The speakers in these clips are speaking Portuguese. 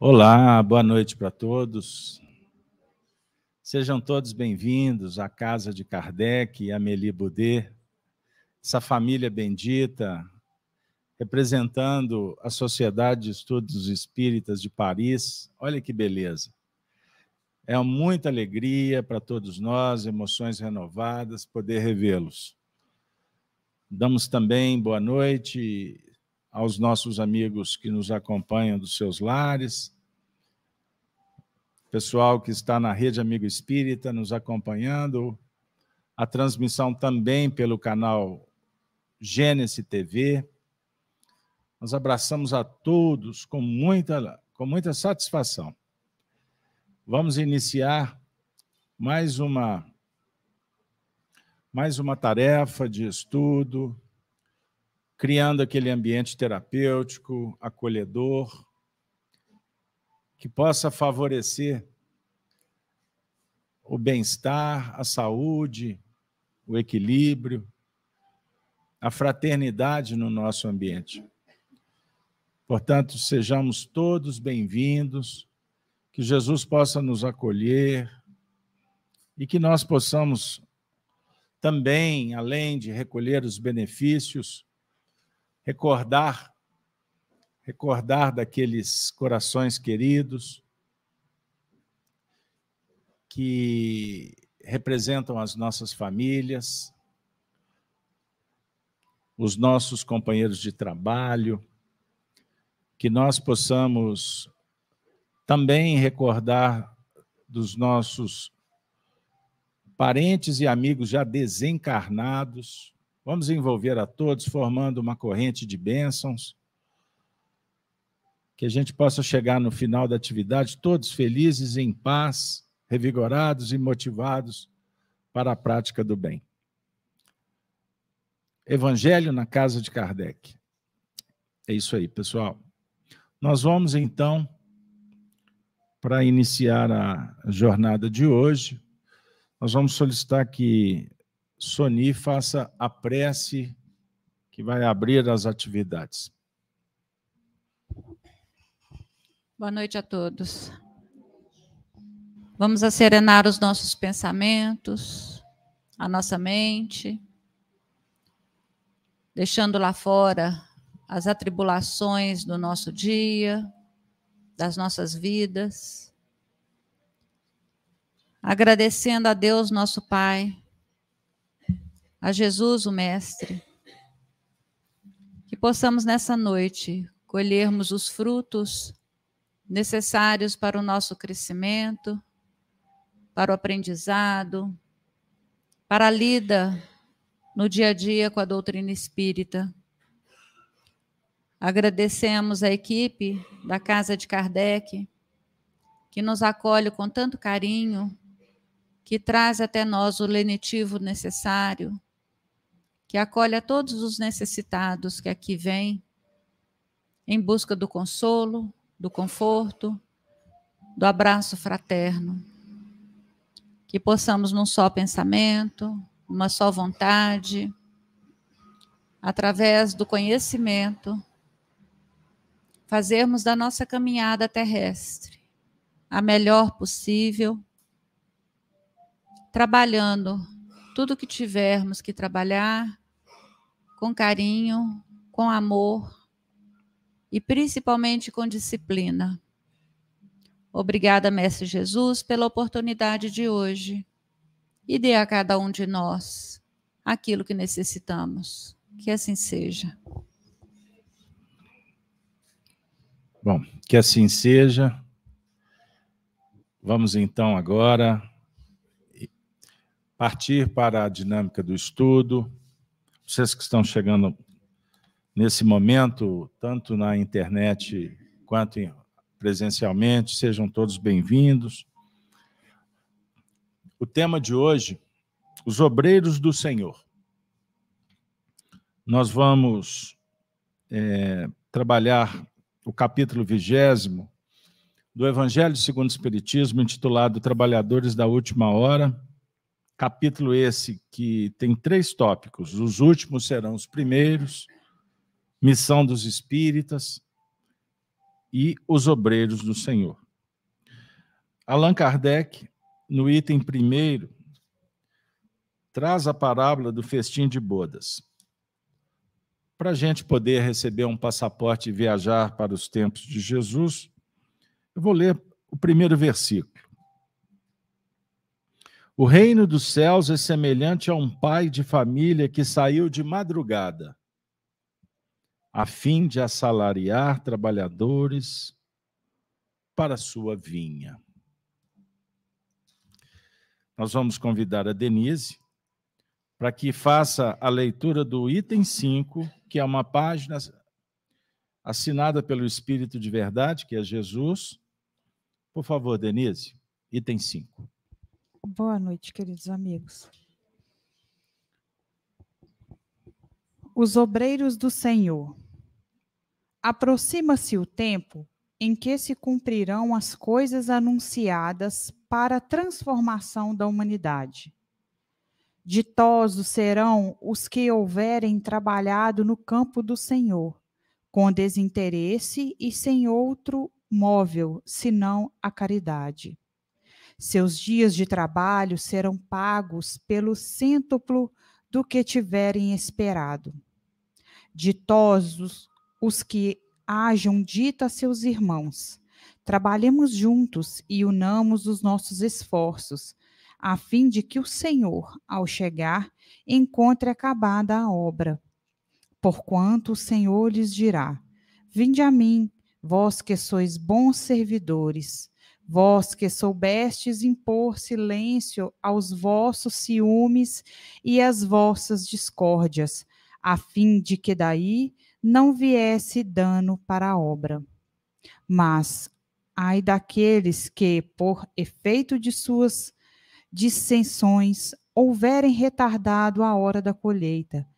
Olá, boa noite para todos. Sejam todos bem-vindos à casa de Kardec e Amélie Boudet, essa família bendita, representando a Sociedade de Estudos Espíritas de Paris. Olha que beleza. É muita alegria para todos nós, emoções renovadas, poder revê-los. Damos também boa noite aos nossos amigos que nos acompanham dos seus lares, pessoal que está na Rede Amigo Espírita nos acompanhando, a transmissão também pelo canal Gênesis TV. Nós abraçamos a todos com muita, com muita satisfação. Vamos iniciar mais uma mais uma tarefa de estudo, criando aquele ambiente terapêutico, acolhedor, que possa favorecer o bem-estar, a saúde, o equilíbrio, a fraternidade no nosso ambiente. Portanto, sejamos todos bem-vindos, que Jesus possa nos acolher e que nós possamos também, além de recolher os benefícios, recordar recordar daqueles corações queridos que representam as nossas famílias, os nossos companheiros de trabalho, que nós possamos também recordar dos nossos parentes e amigos já desencarnados, Vamos envolver a todos, formando uma corrente de bênçãos, que a gente possa chegar no final da atividade todos felizes, em paz, revigorados e motivados para a prática do bem. Evangelho na casa de Kardec. É isso aí, pessoal. Nós vamos então, para iniciar a jornada de hoje, nós vamos solicitar que Soni faça a prece que vai abrir as atividades. Boa noite a todos. Vamos acerenar os nossos pensamentos, a nossa mente, deixando lá fora as atribulações do nosso dia, das nossas vidas, agradecendo a Deus, nosso Pai, a Jesus, o Mestre, que possamos nessa noite colhermos os frutos necessários para o nosso crescimento, para o aprendizado, para a lida no dia a dia com a doutrina espírita. Agradecemos a equipe da Casa de Kardec, que nos acolhe com tanto carinho, que traz até nós o lenitivo necessário, que acolhe a todos os necessitados que aqui vêm em busca do consolo, do conforto, do abraço fraterno. Que possamos, num só pensamento, uma só vontade, através do conhecimento, fazermos da nossa caminhada terrestre a melhor possível, trabalhando tudo que tivermos que trabalhar com carinho, com amor e principalmente com disciplina. Obrigada, Mestre Jesus, pela oportunidade de hoje e dê a cada um de nós aquilo que necessitamos. Que assim seja. Bom, que assim seja. Vamos então agora partir para a dinâmica do estudo. Vocês que estão chegando nesse momento, tanto na internet quanto presencialmente, sejam todos bem-vindos. O tema de hoje, os obreiros do Senhor. Nós vamos é, trabalhar o capítulo vigésimo do Evangelho segundo o Espiritismo, intitulado Trabalhadores da Última Hora, Capítulo esse que tem três tópicos. Os últimos serão os primeiros, missão dos espíritas e os obreiros do Senhor. Allan Kardec, no item primeiro, traz a parábola do festim de bodas. Para a gente poder receber um passaporte e viajar para os tempos de Jesus, eu vou ler o primeiro versículo. O reino dos céus é semelhante a um pai de família que saiu de madrugada, a fim de assalariar trabalhadores para sua vinha. Nós vamos convidar a Denise para que faça a leitura do item 5, que é uma página assinada pelo Espírito de Verdade, que é Jesus. Por favor, Denise, item 5. Boa noite, queridos amigos. Os obreiros do Senhor. Aproxima-se o tempo em que se cumprirão as coisas anunciadas para a transformação da humanidade. Ditosos serão os que houverem trabalhado no campo do Senhor, com desinteresse e sem outro móvel senão a caridade. Seus dias de trabalho serão pagos pelo cêntuplo do que tiverem esperado. Ditosos os que hajam dito a seus irmãos: trabalhemos juntos e unamos os nossos esforços, a fim de que o Senhor, ao chegar, encontre acabada a obra. Porquanto o Senhor lhes dirá: Vinde a mim, vós que sois bons servidores Vós que soubestes impor silêncio aos vossos ciúmes e às vossas discórdias, a fim de que daí não viesse dano para a obra. Mas, ai daqueles que, por efeito de suas dissensões, houverem retardado a hora da colheita,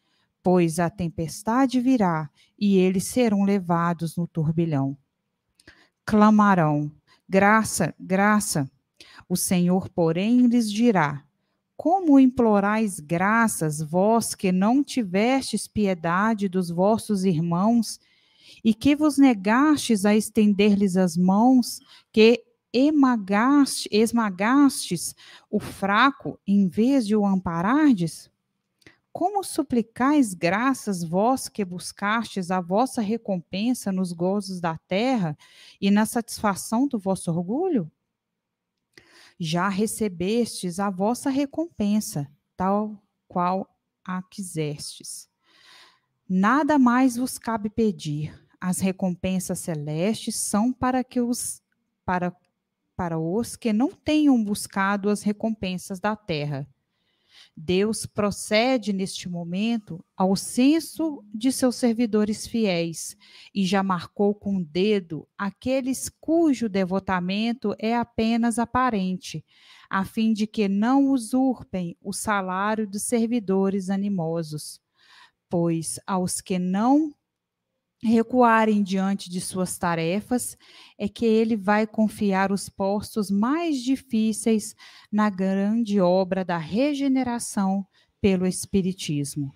pois a tempestade virá e eles serão levados no turbilhão. Clamarão, Graça, graça. O Senhor, porém, lhes dirá: Como implorais graças, vós que não tivestes piedade dos vossos irmãos, e que vos negastes a estender-lhes as mãos, que esmagastes, esmagastes o fraco em vez de o amparardes? Como suplicais graças vós que buscastes a vossa recompensa nos gozos da terra e na satisfação do vosso orgulho? Já recebestes a vossa recompensa, tal qual a quisestes. Nada mais vos cabe pedir. As recompensas celestes são para que os para para os que não tenham buscado as recompensas da terra Deus procede neste momento ao censo de seus servidores fiéis e já marcou com o dedo aqueles cujo devotamento é apenas aparente, a fim de que não usurpem o salário dos servidores animosos. Pois aos que não recuarem diante de suas tarefas, é que ele vai confiar os postos mais difíceis na grande obra da regeneração pelo Espiritismo.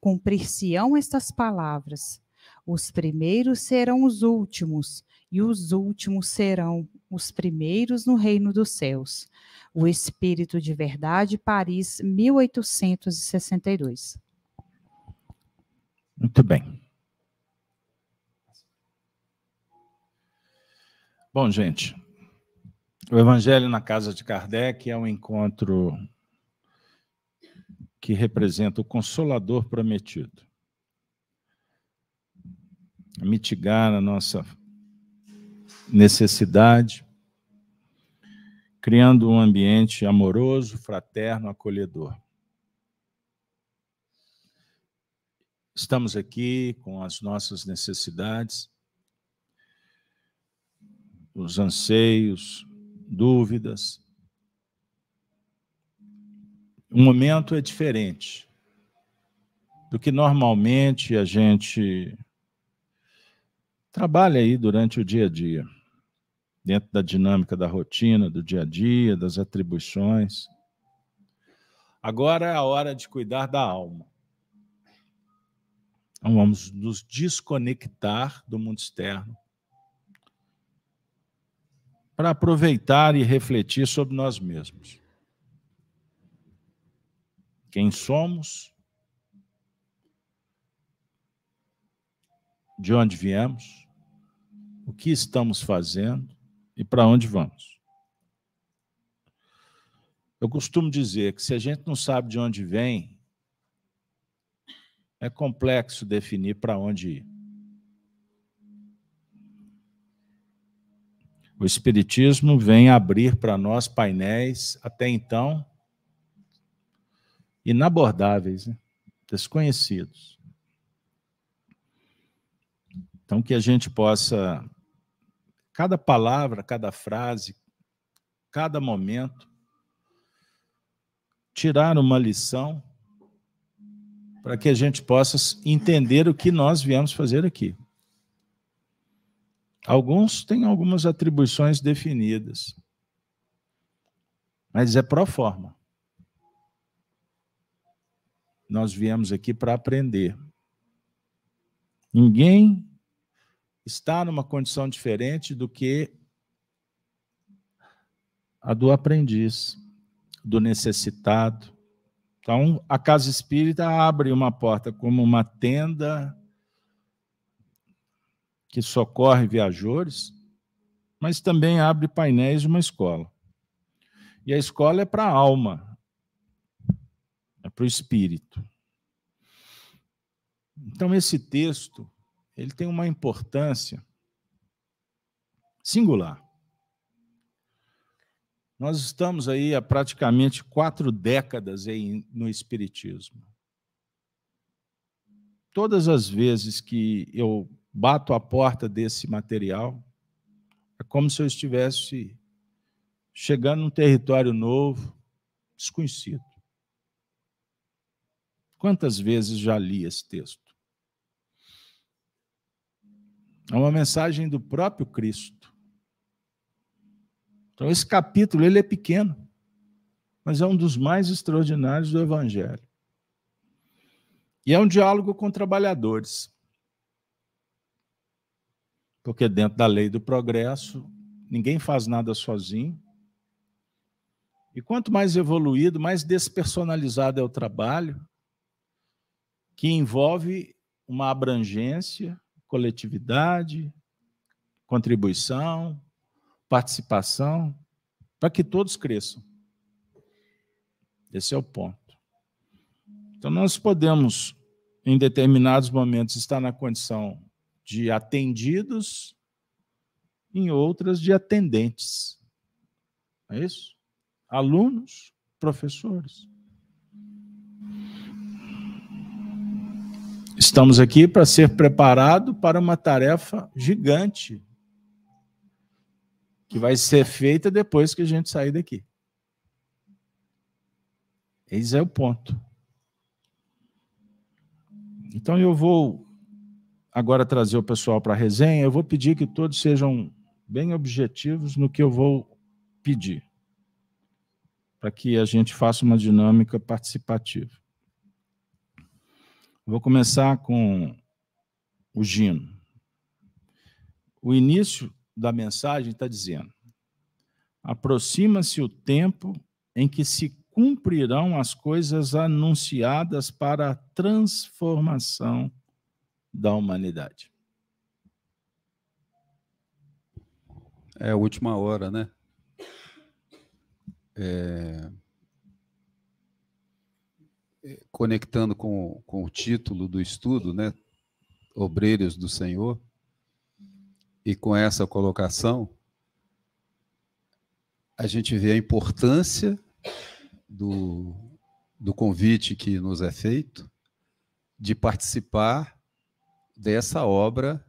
Cumprir-se-ão estas palavras: os primeiros serão os últimos, e os últimos serão os primeiros no reino dos céus. O Espírito de Verdade, Paris, 1862. Muito bem. Bom, gente, o Evangelho na Casa de Kardec é um encontro que representa o Consolador prometido. Mitigar a nossa necessidade, criando um ambiente amoroso, fraterno, acolhedor. Estamos aqui com as nossas necessidades os anseios, dúvidas. O momento é diferente do que normalmente a gente trabalha aí durante o dia a dia, dentro da dinâmica da rotina, do dia a dia, das atribuições. Agora é a hora de cuidar da alma. Então vamos nos desconectar do mundo externo para aproveitar e refletir sobre nós mesmos. Quem somos? De onde viemos? O que estamos fazendo e para onde vamos? Eu costumo dizer que se a gente não sabe de onde vem, é complexo definir para onde ir. O Espiritismo vem abrir para nós painéis, até então, inabordáveis, né? desconhecidos. Então, que a gente possa, cada palavra, cada frase, cada momento, tirar uma lição para que a gente possa entender o que nós viemos fazer aqui. Alguns têm algumas atribuições definidas, mas é pro forma. Nós viemos aqui para aprender. Ninguém está numa condição diferente do que a do aprendiz, do necessitado. Então, a casa espírita abre uma porta como uma tenda que socorre viajores, mas também abre painéis de uma escola. E a escola é para a alma, é para o espírito. Então, esse texto ele tem uma importância singular. Nós estamos aí há praticamente quatro décadas no Espiritismo. Todas as vezes que eu bato a porta desse material, é como se eu estivesse chegando num território novo, desconhecido. Quantas vezes já li esse texto? É uma mensagem do próprio Cristo. Então esse capítulo ele é pequeno, mas é um dos mais extraordinários do evangelho. E é um diálogo com trabalhadores porque dentro da lei do progresso, ninguém faz nada sozinho. E quanto mais evoluído, mais despersonalizado é o trabalho, que envolve uma abrangência, coletividade, contribuição, participação, para que todos cresçam. Esse é o ponto. Então, nós podemos, em determinados momentos, estar na condição de atendidos, em outras de atendentes. É isso? Alunos, professores. Estamos aqui para ser preparado para uma tarefa gigante que vai ser feita depois que a gente sair daqui. Esse é o ponto. Então eu vou agora trazer o pessoal para a resenha, eu vou pedir que todos sejam bem objetivos no que eu vou pedir, para que a gente faça uma dinâmica participativa. Vou começar com o Gino. O início da mensagem está dizendo: aproxima-se o tempo em que se cumprirão as coisas anunciadas para a transformação da humanidade. É a última hora, né? É... Conectando com, com o título do estudo, né? Obreiros do Senhor, e com essa colocação, a gente vê a importância do, do convite que nos é feito de participar dessa obra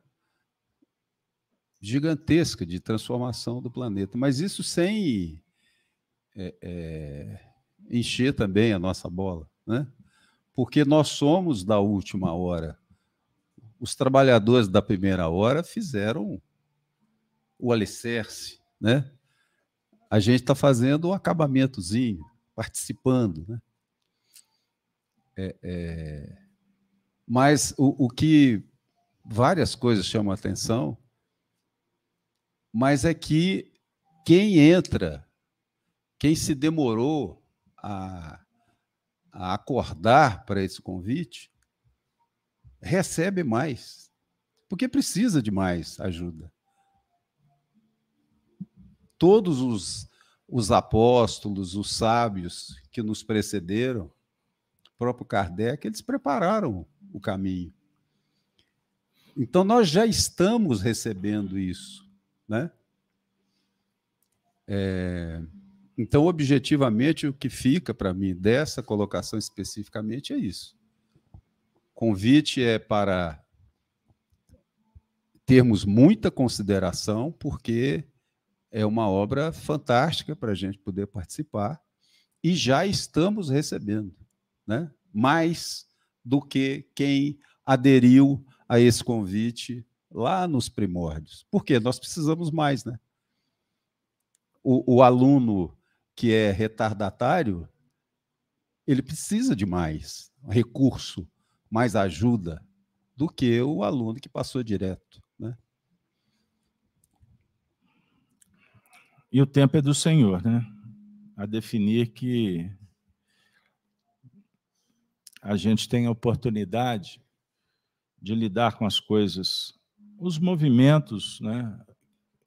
gigantesca de transformação do planeta. Mas isso sem é, é, encher também a nossa bola, né? Porque nós somos da última hora. Os trabalhadores da primeira hora fizeram o alicerce, né? A gente está fazendo um acabamentozinho, participando, né? É, é... Mas o, o que várias coisas chamam a atenção, mas é que quem entra, quem se demorou a, a acordar para esse convite, recebe mais, porque precisa de mais ajuda. Todos os, os apóstolos, os sábios que nos precederam, o próprio Kardec, eles prepararam o caminho. Então, nós já estamos recebendo isso. Né? É, então, objetivamente, o que fica para mim dessa colocação especificamente é isso. Convite é para termos muita consideração, porque é uma obra fantástica para a gente poder participar e já estamos recebendo, né? Mais do que quem aderiu a esse convite lá nos primórdios. Porque nós precisamos mais, né? O, o aluno que é retardatário, ele precisa de mais recurso, mais ajuda do que o aluno que passou direto, né? E o tempo é do Senhor, né? A definir que a gente tem a oportunidade de lidar com as coisas, os movimentos né,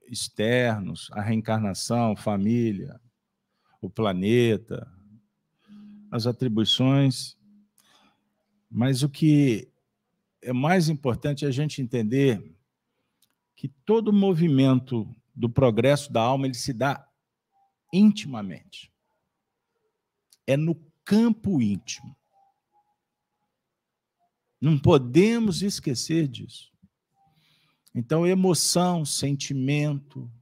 externos, a reencarnação, família, o planeta, as atribuições. Mas o que é mais importante é a gente entender que todo movimento do progresso da alma ele se dá intimamente. É no campo íntimo. Não podemos esquecer disso. Então, emoção, sentimento,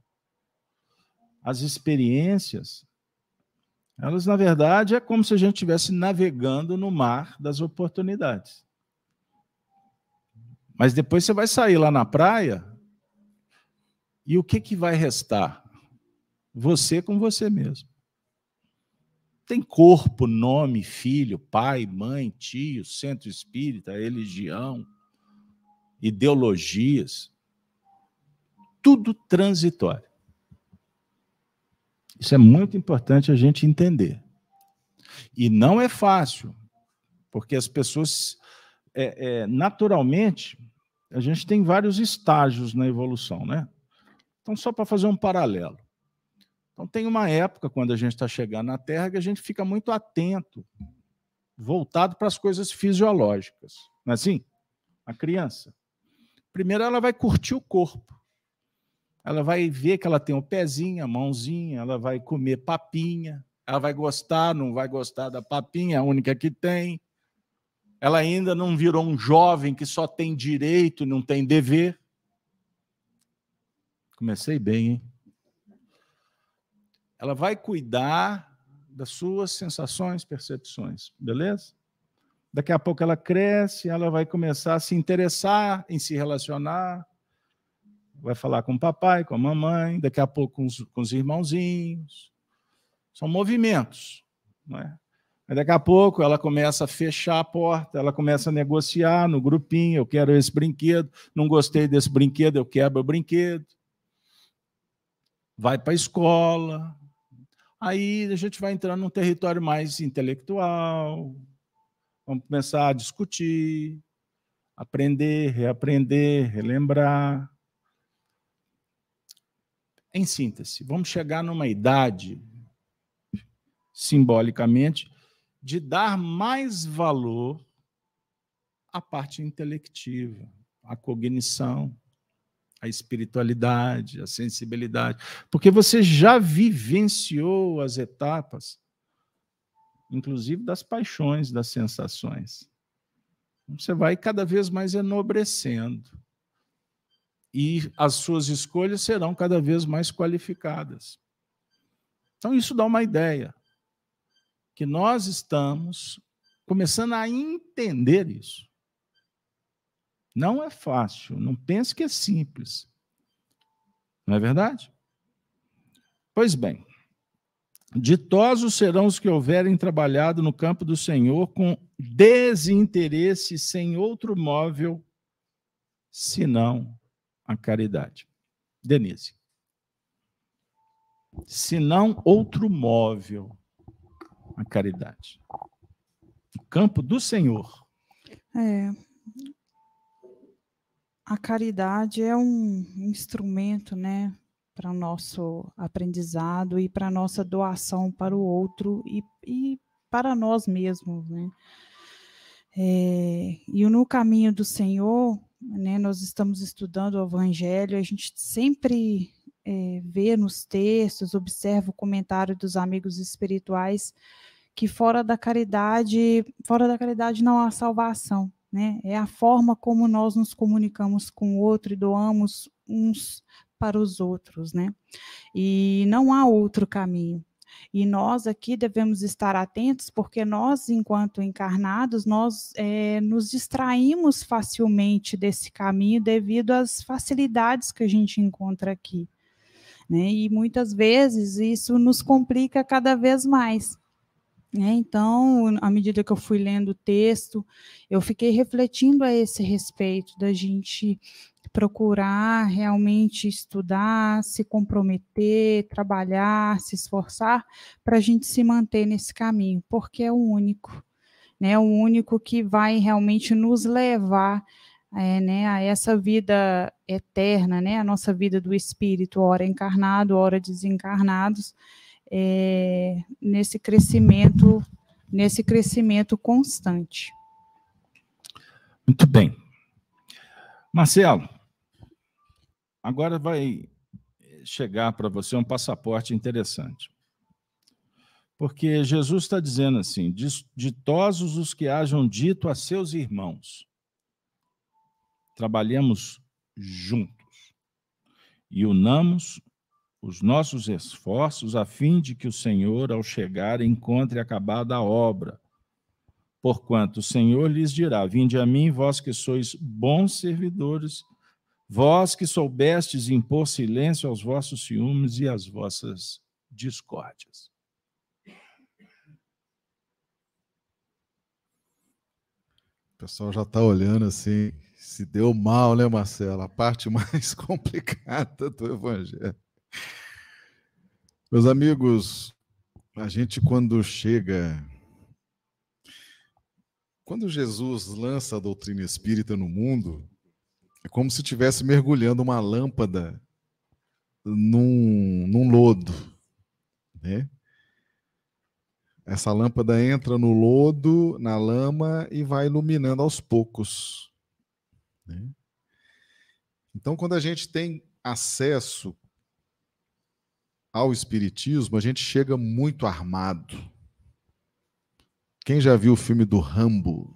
as experiências, elas, na verdade, é como se a gente estivesse navegando no mar das oportunidades. Mas depois você vai sair lá na praia e o que, que vai restar? Você com você mesmo. Tem corpo, nome, filho, pai, mãe, tio, centro espírita, religião, ideologias. Tudo transitório. Isso é muito importante a gente entender. E não é fácil, porque as pessoas, é, é, naturalmente, a gente tem vários estágios na evolução, né? Então, só para fazer um paralelo. Então, tem uma época, quando a gente está chegando na Terra, que a gente fica muito atento, voltado para as coisas fisiológicas. Não é assim? A criança. Primeiro, ela vai curtir o corpo. Ela vai ver que ela tem o pezinho, a mãozinha, ela vai comer papinha, ela vai gostar, não vai gostar da papinha, a única que tem. Ela ainda não virou um jovem que só tem direito, não tem dever. Comecei bem, hein? Ela vai cuidar das suas sensações, percepções, beleza? Daqui a pouco ela cresce, ela vai começar a se interessar em se relacionar, vai falar com o papai, com a mamãe, daqui a pouco com os, com os irmãozinhos. São movimentos, não é? Mas daqui a pouco ela começa a fechar a porta, ela começa a negociar no grupinho, eu quero esse brinquedo, não gostei desse brinquedo, eu quebro o brinquedo. Vai para a escola, Aí a gente vai entrando num território mais intelectual, vamos começar a discutir, aprender, reaprender, relembrar. Em síntese, vamos chegar numa idade, simbolicamente, de dar mais valor à parte intelectiva, à cognição, a espiritualidade, a sensibilidade, porque você já vivenciou as etapas, inclusive das paixões, das sensações. Você vai cada vez mais enobrecendo. E as suas escolhas serão cada vez mais qualificadas. Então, isso dá uma ideia que nós estamos começando a entender isso. Não é fácil, não pense que é simples. Não é verdade? Pois bem, ditosos serão os que houverem trabalhado no campo do Senhor com desinteresse sem outro móvel senão a caridade. Denise. senão outro móvel a caridade. O campo do Senhor. É. A caridade é um instrumento, né, para o nosso aprendizado e para a nossa doação para o outro e, e para nós mesmos, né? É, e no caminho do Senhor, né, nós estamos estudando o Evangelho, a gente sempre é, vê nos textos, observa o comentário dos amigos espirituais que fora da caridade, fora da caridade não há salvação, né? É a forma como nós nos comunicamos com o outro e doamos uns para os outros, né? E não há outro caminho. E nós aqui devemos estar atentos, porque nós, enquanto encarnados, nós é, nos distraímos facilmente desse caminho devido às facilidades que a gente encontra aqui. Né? E muitas vezes isso nos complica cada vez mais. Né? Então, à medida que eu fui lendo o texto, eu fiquei refletindo a esse respeito, da gente procurar realmente estudar, se comprometer, trabalhar, se esforçar para a gente se manter nesse caminho, porque é o único, né? O único que vai realmente nos levar é, né, a essa vida eterna, né? A nossa vida do espírito, ora encarnado, ora desencarnados é, nesse crescimento, nesse crescimento constante. Muito bem. Marcelo, agora vai chegar para você um passaporte interessante. Porque Jesus está dizendo assim: ditosos os que hajam dito a seus irmãos, trabalhemos juntos e unamos os nossos esforços a fim de que o Senhor, ao chegar, encontre acabada a obra. Porquanto o Senhor lhes dirá: Vinde a mim, vós que sois bons servidores, vós que soubestes impor silêncio aos vossos ciúmes e às vossas discórdias. O pessoal já está olhando assim, se deu mal, né, Marcelo? A parte mais complicada do Evangelho. Meus amigos, a gente quando chega. Quando Jesus lança a doutrina espírita no mundo, é como se estivesse mergulhando uma lâmpada num, num lodo. Né? Essa lâmpada entra no lodo, na lama e vai iluminando aos poucos. Né? Então, quando a gente tem acesso ao Espiritismo, a gente chega muito armado. Quem já viu o filme do Rambo?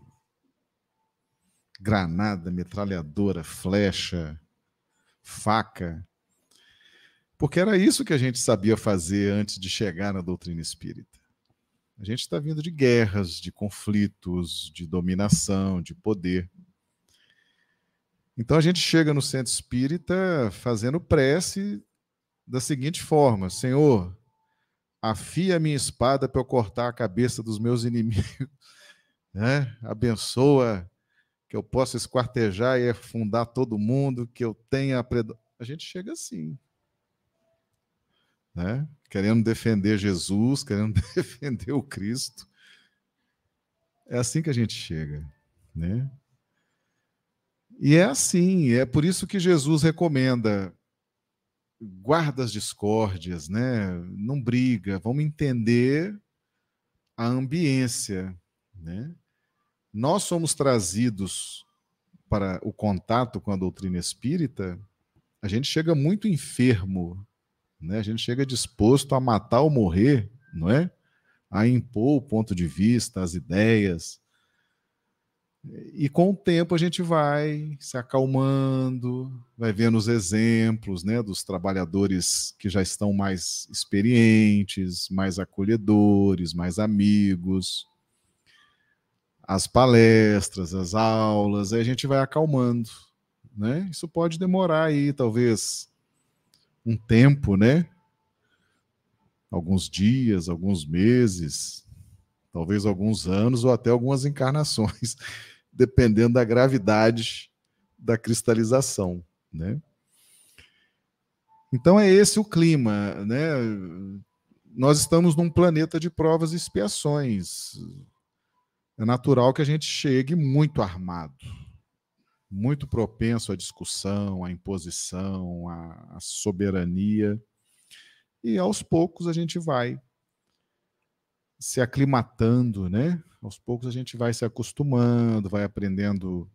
Granada, metralhadora, flecha, faca. Porque era isso que a gente sabia fazer antes de chegar na doutrina espírita. A gente está vindo de guerras, de conflitos, de dominação, de poder. Então a gente chega no centro espírita fazendo prece da seguinte forma: Senhor, afia a minha espada para eu cortar a cabeça dos meus inimigos, né? abençoa que eu possa esquartejar e afundar todo mundo, que eu tenha. A gente chega assim. Né? Querendo defender Jesus, querendo defender o Cristo. É assim que a gente chega. Né? E é assim, é por isso que Jesus recomenda guarda as discórdias, né? Não briga, vamos entender a ambiência, né? Nós somos trazidos para o contato com a doutrina espírita, a gente chega muito enfermo, né? A gente chega disposto a matar ou morrer, não é? A impor o ponto de vista, as ideias, e com o tempo a gente vai se acalmando, vai vendo os exemplos né, dos trabalhadores que já estão mais experientes, mais acolhedores, mais amigos, as palestras, as aulas, aí a gente vai acalmando. Né? Isso pode demorar aí, talvez, um tempo, né? Alguns dias, alguns meses, talvez alguns anos ou até algumas encarnações dependendo da gravidade da cristalização, né? Então é esse o clima, né? Nós estamos num planeta de provas e expiações. É natural que a gente chegue muito armado, muito propenso à discussão, à imposição, à soberania. E aos poucos a gente vai se aclimatando, né? Aos poucos a gente vai se acostumando, vai aprendendo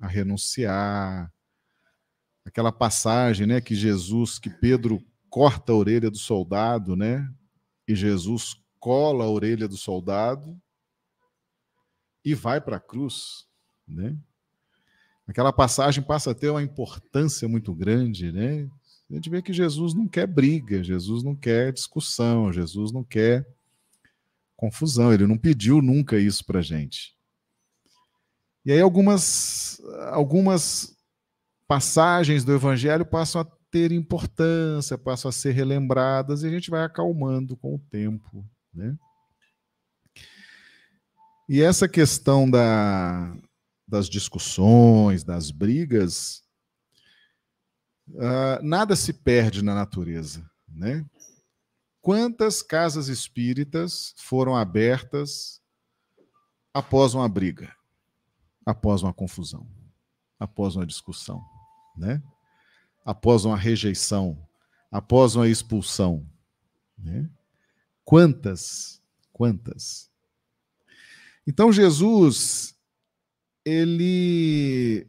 a renunciar. Aquela passagem, né, que Jesus, que Pedro corta a orelha do soldado, né? E Jesus cola a orelha do soldado e vai para a cruz, né? Aquela passagem passa a ter uma importância muito grande, né? A gente vê que Jesus não quer briga, Jesus não quer discussão, Jesus não quer confusão, ele não pediu nunca isso para gente. E aí algumas, algumas passagens do Evangelho passam a ter importância, passam a ser relembradas e a gente vai acalmando com o tempo. Né? E essa questão da, das discussões, das brigas, uh, nada se perde na natureza. Né? Quantas casas espíritas foram abertas após uma briga? após uma confusão, após uma discussão, né? após uma rejeição, após uma expulsão. Né? Quantas, quantas? Então Jesus, ele,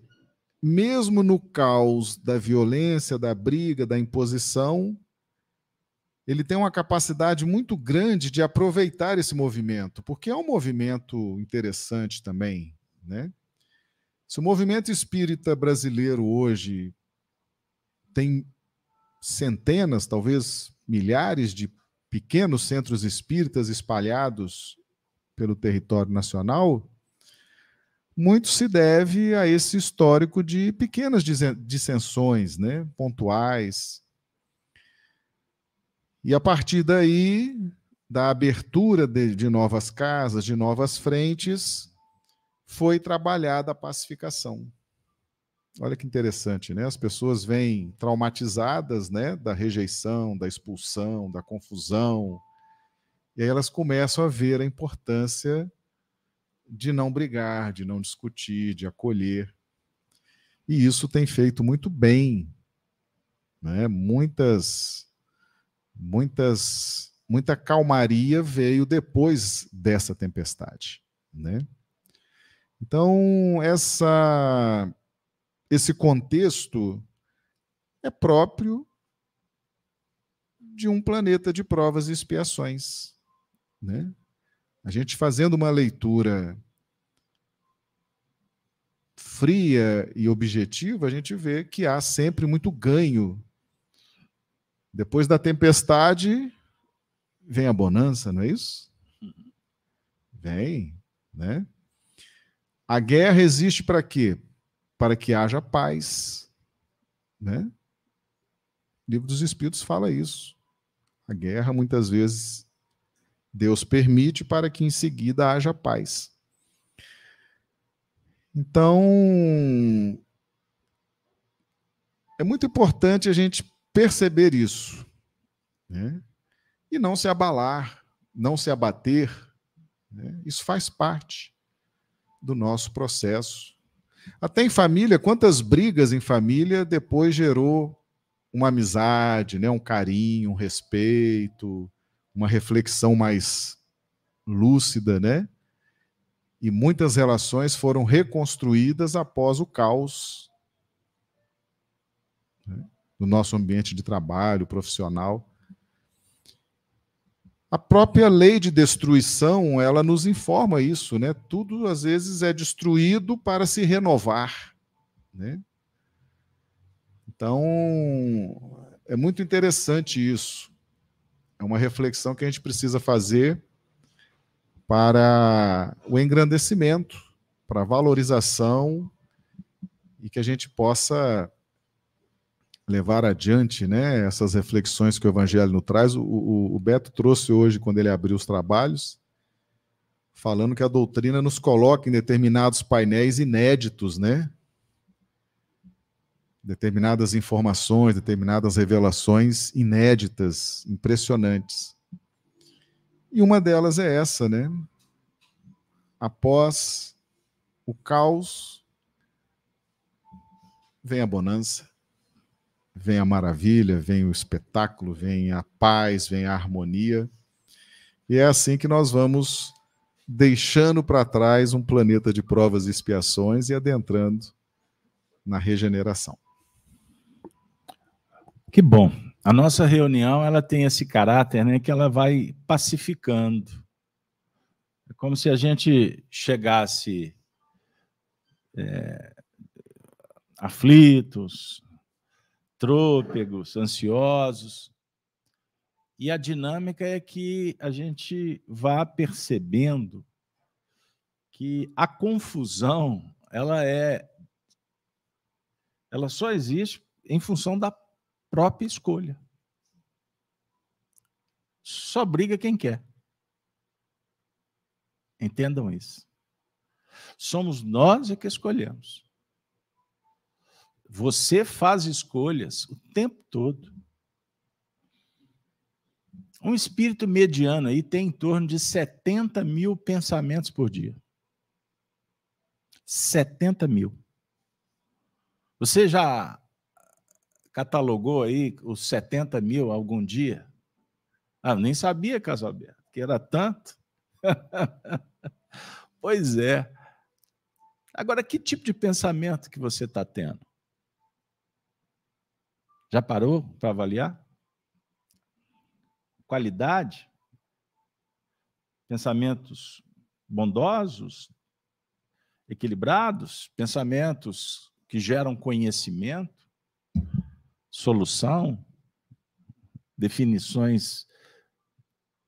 mesmo no caos da violência, da briga, da imposição, ele tem uma capacidade muito grande de aproveitar esse movimento, porque é um movimento interessante também, né? Se o movimento espírita brasileiro hoje tem centenas, talvez milhares de pequenos centros espíritas espalhados pelo território nacional, muito se deve a esse histórico de pequenas dissensões, né, pontuais. E a partir daí, da abertura de, de novas casas, de novas frentes, foi trabalhada a pacificação. Olha que interessante, né? As pessoas vêm traumatizadas, né, da rejeição, da expulsão, da confusão, e aí elas começam a ver a importância de não brigar, de não discutir, de acolher. E isso tem feito muito bem, né? Muitas muitas muita calmaria veio depois dessa tempestade, né? Então, essa, esse contexto é próprio de um planeta de provas e expiações. Né? A gente fazendo uma leitura fria e objetiva, a gente vê que há sempre muito ganho. Depois da tempestade, vem a bonança, não é isso? Vem, né? A guerra existe para quê? Para que haja paz. Né? O livro dos Espíritos fala isso. A guerra, muitas vezes, Deus permite para que em seguida haja paz. Então, é muito importante a gente perceber isso. Né? E não se abalar, não se abater. Né? Isso faz parte do nosso processo. Até em família, quantas brigas em família depois gerou uma amizade, né, um carinho, um respeito, uma reflexão mais lúcida, né? E muitas relações foram reconstruídas após o caos do nosso ambiente de trabalho profissional. A própria lei de destruição, ela nos informa isso, né? Tudo às vezes é destruído para se renovar, né? Então, é muito interessante isso. É uma reflexão que a gente precisa fazer para o engrandecimento, para a valorização e que a gente possa levar adiante né, essas reflexões que o Evangelho nos traz. O, o, o, Beto trouxe hoje, quando ele abriu os trabalhos, falando que a doutrina nos coloca em determinados painéis inéditos, né? determinadas informações, determinadas revelações inéditas, impressionantes. E uma delas é essa, né? Após o caos, vem a bonança, vem a maravilha, vem o espetáculo, vem a paz, vem a harmonia. E é assim que nós vamos deixando para trás um planeta de provas e expiações e adentrando na regeneração. Que bom. A nossa reunião ela tem esse caráter, né, que ela vai pacificando. É como se a gente chegasse é, aflitos, trôpegos, ansiosos, e a dinâmica é que a gente vá percebendo que a confusão, ela é ela só existe em função da própria escolha. Só briga quem quer. Entendam isso. Somos nós é que escolhemos. Você faz escolhas o tempo todo. Um espírito mediano aí tem em torno de 70 mil pensamentos por dia. 70 mil. Você já catalogou aí os 70 mil algum dia? Ah, nem sabia, Casalberto, que era tanto. pois é. Agora, que tipo de pensamento que você está tendo? Já parou para avaliar? qualidade, pensamentos bondosos, equilibrados, pensamentos que geram conhecimento, solução, definições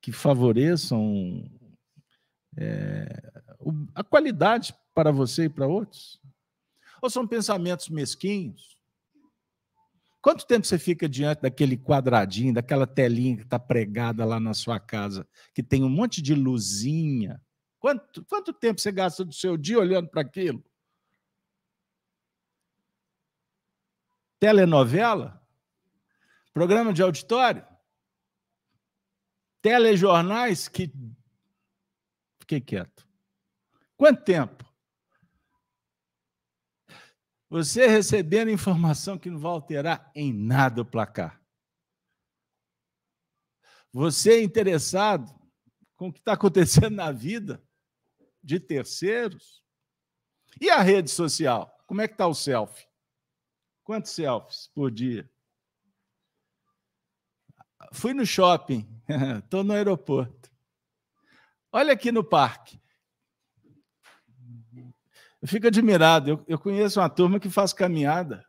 que favoreçam é, a qualidade para você e para outros? Ou são pensamentos mesquinhos, Quanto tempo você fica diante daquele quadradinho, daquela telinha que está pregada lá na sua casa, que tem um monte de luzinha? Quanto, quanto tempo você gasta do seu dia olhando para aquilo? Telenovela? Programa de auditório? Telejornais que. Fiquei quieto. Quanto tempo? Você recebendo informação que não vai alterar em nada o placar. Você é interessado com o que está acontecendo na vida de terceiros. E a rede social? Como é que está o selfie? Quantos selfies por dia? Fui no shopping, estou no aeroporto. Olha aqui no parque. Eu fico admirado. Eu, eu conheço uma turma que faz caminhada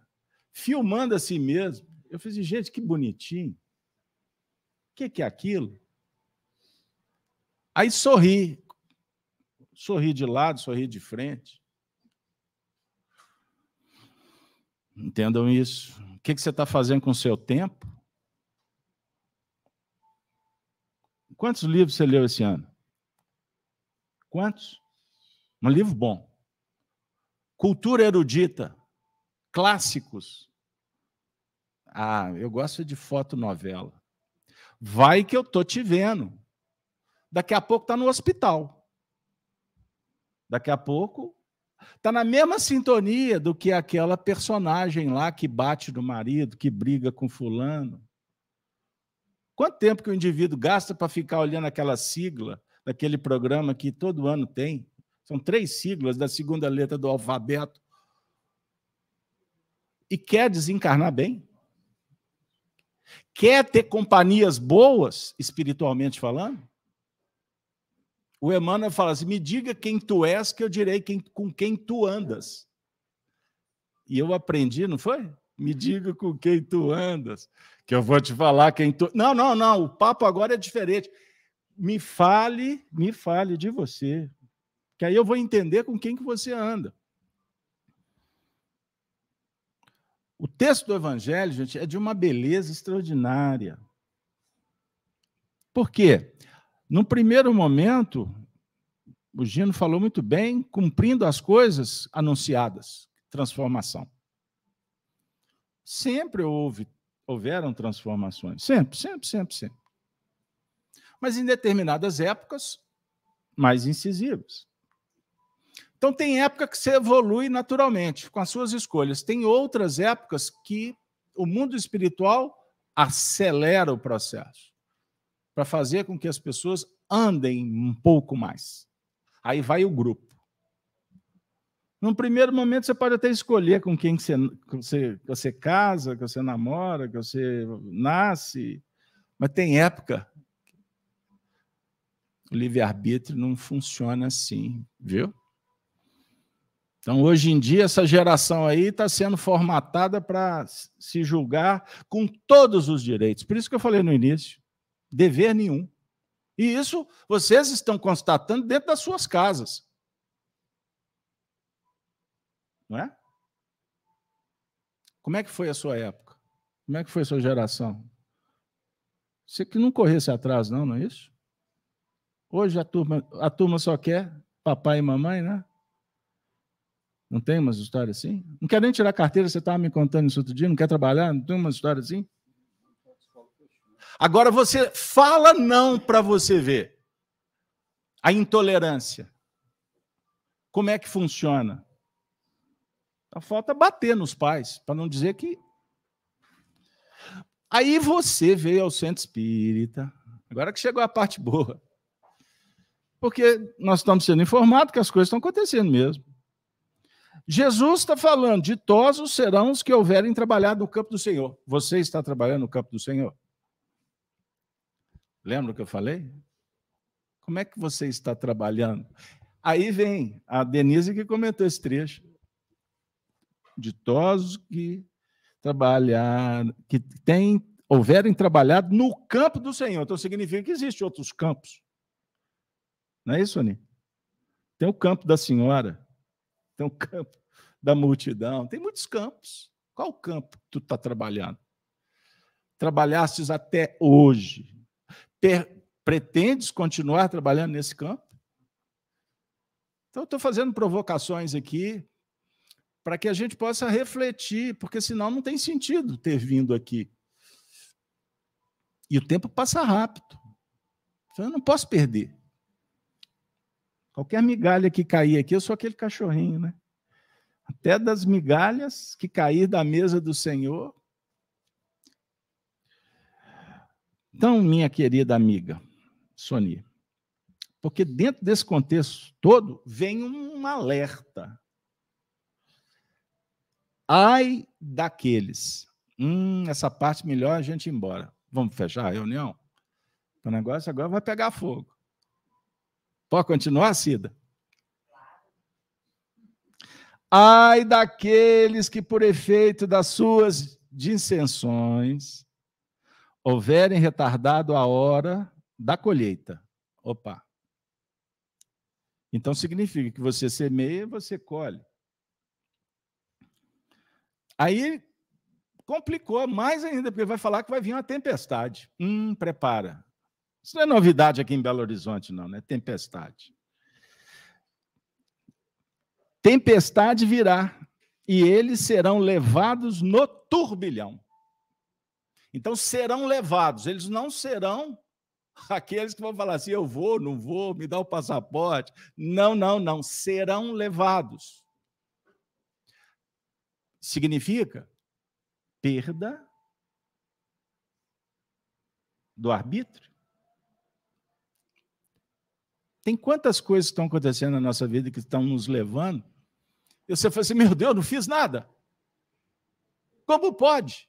filmando a si mesmo. Eu falei, assim, gente, que bonitinho. O que, que é aquilo? Aí sorri. Sorri de lado, sorri de frente. Entendam isso. O que, que você está fazendo com o seu tempo? Quantos livros você leu esse ano? Quantos? Um livro bom cultura erudita, clássicos. Ah, eu gosto de fotonovela. Vai que eu tô te vendo. Daqui a pouco tá no hospital. Daqui a pouco tá na mesma sintonia do que aquela personagem lá que bate no marido, que briga com fulano. Quanto tempo que o indivíduo gasta para ficar olhando aquela sigla daquele programa que todo ano tem? São três siglas da segunda letra do alfabeto. E quer desencarnar bem? Quer ter companhias boas, espiritualmente falando? O Emmanuel fala assim: me diga quem tu és, que eu direi quem, com quem tu andas. E eu aprendi, não foi? Me diga com quem tu andas, que eu vou te falar quem tu. Não, não, não, o papo agora é diferente. Me fale, me fale de você. Que aí eu vou entender com quem que você anda. O texto do Evangelho, gente, é de uma beleza extraordinária. Por quê? No primeiro momento, o Gino falou muito bem, cumprindo as coisas anunciadas, transformação. Sempre houve, houveram transformações. Sempre, sempre, sempre, sempre. Mas em determinadas épocas, mais incisivas. Então, tem época que você evolui naturalmente, com as suas escolhas. Tem outras épocas que o mundo espiritual acelera o processo para fazer com que as pessoas andem um pouco mais. Aí vai o grupo. Num primeiro momento, você pode até escolher com quem você, você, você casa, que você namora, que você nasce, mas tem época. O livre-arbítrio não funciona assim, viu? Então, hoje em dia, essa geração aí está sendo formatada para se julgar com todos os direitos. Por isso que eu falei no início: dever nenhum. E isso vocês estão constatando dentro das suas casas. Não é? Como é que foi a sua época? Como é que foi a sua geração? Você que não corresse atrás, não, não é isso? Hoje a turma, a turma só quer papai e mamãe, né? Não tem umas histórias assim? Não quer nem tirar carteira, você estava me contando isso outro dia, não quer trabalhar? Não tem uma história assim? Agora você fala não para você ver. A intolerância. Como é que funciona? Só falta bater nos pais, para não dizer que. Aí você veio ao centro espírita. Agora que chegou a parte boa. Porque nós estamos sendo informados que as coisas estão acontecendo mesmo. Jesus está falando: ditosos serão os que houverem trabalhado no campo do Senhor. Você está trabalhando no campo do Senhor? Lembra o que eu falei? Como é que você está trabalhando? Aí vem a Denise que comentou esse trecho. Ditosos que trabalhar, que tem, houverem trabalhado no campo do Senhor. Então significa que existem outros campos. Não é isso, Ani? Tem o campo da senhora, tem o campo da multidão, tem muitos campos. Qual campo tu está trabalhando? Trabalhastes até hoje. Per pretendes continuar trabalhando nesse campo? Então, estou fazendo provocações aqui para que a gente possa refletir, porque senão não tem sentido ter vindo aqui. E o tempo passa rápido. Então, eu não posso perder. Qualquer migalha que cair aqui, eu sou aquele cachorrinho, né? Até das migalhas que cair da mesa do Senhor. Então, minha querida amiga, Sonia, porque dentro desse contexto todo vem um alerta. Ai daqueles. Hum, essa parte melhor a gente ir embora. Vamos fechar a reunião? O negócio agora vai pegar fogo. Pode continuar, Cida? Ai daqueles que, por efeito das suas dissensões, houverem retardado a hora da colheita. Opa. Então significa que você semeia, você colhe. Aí complicou mais ainda, porque vai falar que vai vir uma tempestade. Hum, prepara. Isso não é novidade aqui em Belo Horizonte, não, né? Tempestade. Tempestade virá e eles serão levados no turbilhão. Então serão levados, eles não serão aqueles que vão falar assim: eu vou, não vou, me dá o passaporte. Não, não, não. Serão levados. Significa perda do arbítrio. Tem quantas coisas estão acontecendo na nossa vida que estão nos levando? E você fala assim: meu Deus, não fiz nada. Como pode?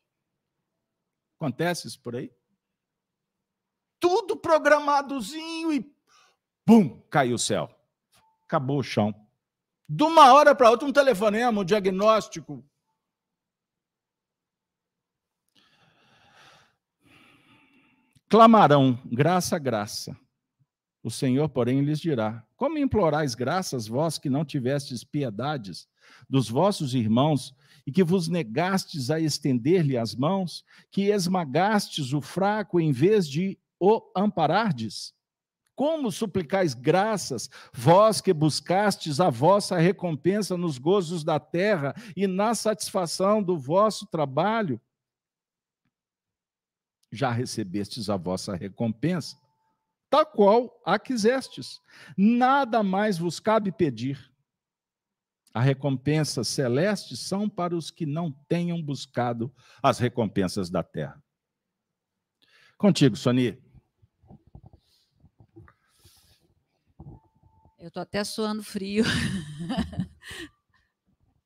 Acontece isso por aí? Tudo programadozinho e pum, caiu o céu. Acabou o chão. De uma hora para outra, um telefonema, um diagnóstico. Clamarão, graça, graça. O Senhor, porém, lhes dirá: Como implorais graças, vós que não tivestes piedades dos vossos irmãos e que vos negastes a estender-lhe as mãos, que esmagastes o fraco em vez de o amparardes? Como suplicais graças, vós que buscastes a vossa recompensa nos gozos da terra e na satisfação do vosso trabalho? Já recebestes a vossa recompensa, tal qual a quisestes. Nada mais vos cabe pedir. A recompensa celeste são para os que não tenham buscado as recompensas da terra. Contigo, Sony. Eu estou até suando frio.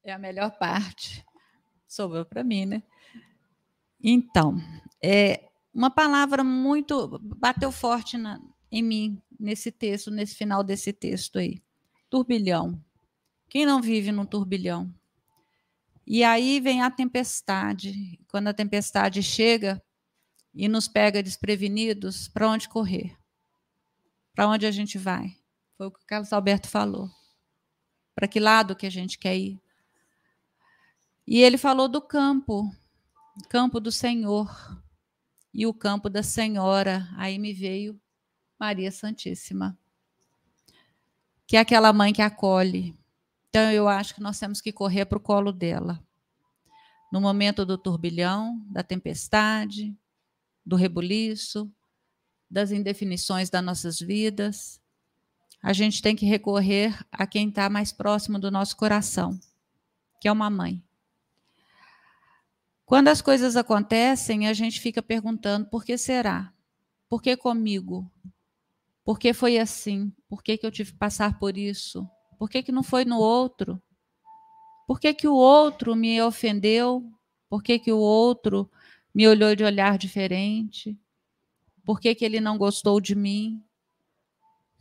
é a melhor parte. Sobrou para mim, né? Então, é uma palavra muito bateu forte na, em mim nesse texto, nesse final desse texto aí. Turbilhão. Quem não vive num turbilhão? E aí vem a tempestade. Quando a tempestade chega e nos pega desprevenidos, para onde correr? Para onde a gente vai? Foi o que o Carlos Alberto falou. Para que lado que a gente quer ir? E ele falou do campo, campo do Senhor e o campo da Senhora. Aí me veio Maria Santíssima, que é aquela mãe que acolhe. Então eu acho que nós temos que correr para o colo dela. No momento do turbilhão, da tempestade, do rebuliço, das indefinições das nossas vidas, a gente tem que recorrer a quem está mais próximo do nosso coração, que é uma mãe. Quando as coisas acontecem, a gente fica perguntando: por que será? Por que comigo? Por que foi assim? Por que, que eu tive que passar por isso? Por que, que não foi no outro? Por que, que o outro me ofendeu? Por que, que o outro me olhou de olhar diferente? Por que, que ele não gostou de mim?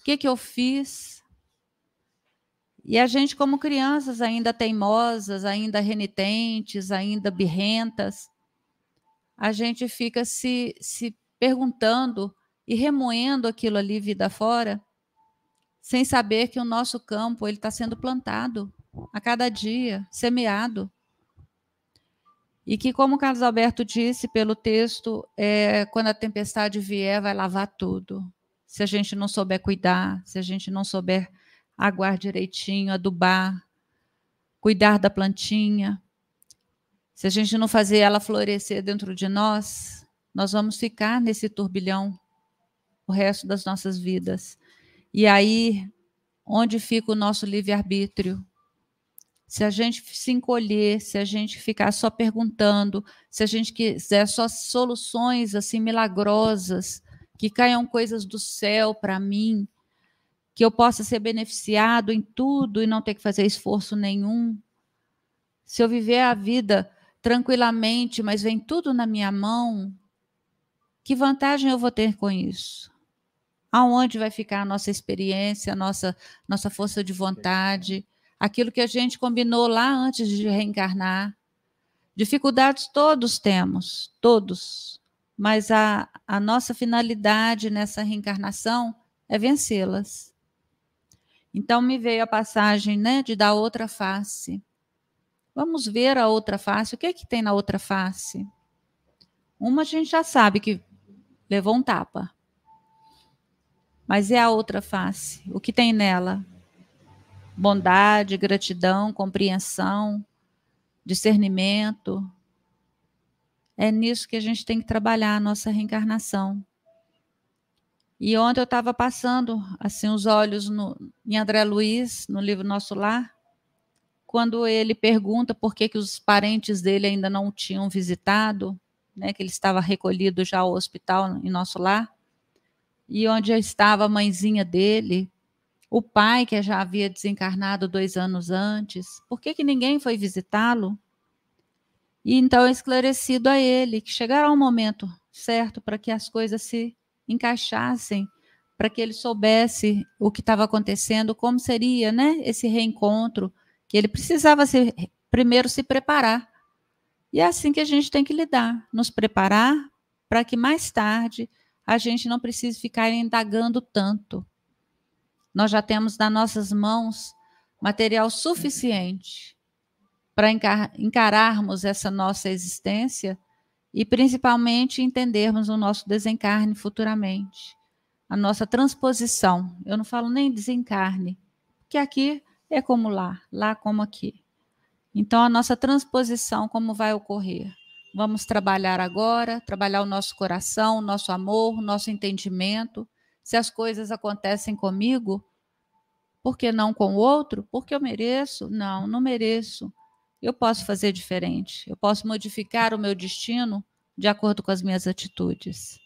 O que, que eu fiz? E a gente, como crianças, ainda teimosas, ainda renitentes, ainda birrentas, a gente fica se, se perguntando e remoendo aquilo ali vida fora, sem saber que o nosso campo ele está sendo plantado a cada dia, semeado. E que, como o Carlos Alberto disse pelo texto, é, quando a tempestade vier, vai lavar tudo se a gente não souber cuidar, se a gente não souber aguar direitinho, adubar, cuidar da plantinha, se a gente não fazer ela florescer dentro de nós, nós vamos ficar nesse turbilhão o resto das nossas vidas. E aí, onde fica o nosso livre-arbítrio? Se a gente se encolher, se a gente ficar só perguntando, se a gente quiser só soluções assim milagrosas, que caiam coisas do céu para mim, que eu possa ser beneficiado em tudo e não ter que fazer esforço nenhum. Se eu viver a vida tranquilamente, mas vem tudo na minha mão, que vantagem eu vou ter com isso? Aonde vai ficar a nossa experiência, a nossa, nossa força de vontade, aquilo que a gente combinou lá antes de reencarnar? Dificuldades todos temos, todos mas a, a nossa finalidade nessa reencarnação é vencê-las. Então me veio a passagem né, de dar outra face. Vamos ver a outra face. O que é que tem na outra face? Uma a gente já sabe que levou um tapa. Mas é a outra face. O que tem nela? Bondade, gratidão, compreensão, discernimento, é nisso que a gente tem que trabalhar a nossa reencarnação. E ontem eu estava passando assim os olhos no, em André Luiz, no livro Nosso Lar, quando ele pergunta por que, que os parentes dele ainda não o tinham visitado, né, que ele estava recolhido já ao hospital em Nosso Lar, e onde estava a mãezinha dele, o pai que já havia desencarnado dois anos antes, por que, que ninguém foi visitá-lo? E então é esclarecido a ele que chegará um momento certo para que as coisas se encaixassem, para que ele soubesse o que estava acontecendo, como seria, né, esse reencontro, que ele precisava se, primeiro se preparar. E é assim que a gente tem que lidar, nos preparar para que mais tarde a gente não precise ficar indagando tanto. Nós já temos nas nossas mãos material suficiente para encararmos essa nossa existência e principalmente entendermos o nosso desencarne futuramente. a nossa transposição. Eu não falo nem desencarne, porque aqui é como lá, lá como aqui. Então, a nossa transposição, como vai ocorrer? Vamos trabalhar agora, trabalhar o nosso coração, o nosso amor, o nosso entendimento. Se as coisas acontecem comigo, por que não com o outro? Porque eu mereço? Não, não mereço. Eu posso fazer diferente. Eu posso modificar o meu destino de acordo com as minhas atitudes.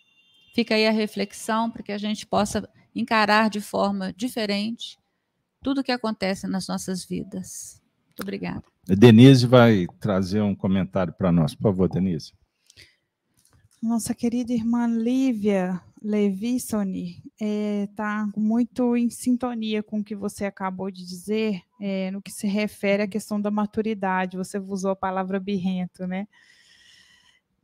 Fica aí a reflexão para que a gente possa encarar de forma diferente tudo o que acontece nas nossas vidas. Muito obrigada. Denise vai trazer um comentário para nós. Por favor, Denise. Nossa querida irmã Lívia Levissoni está é, muito em sintonia com o que você acabou de dizer é, no que se refere à questão da maturidade. Você usou a palavra birrento, né?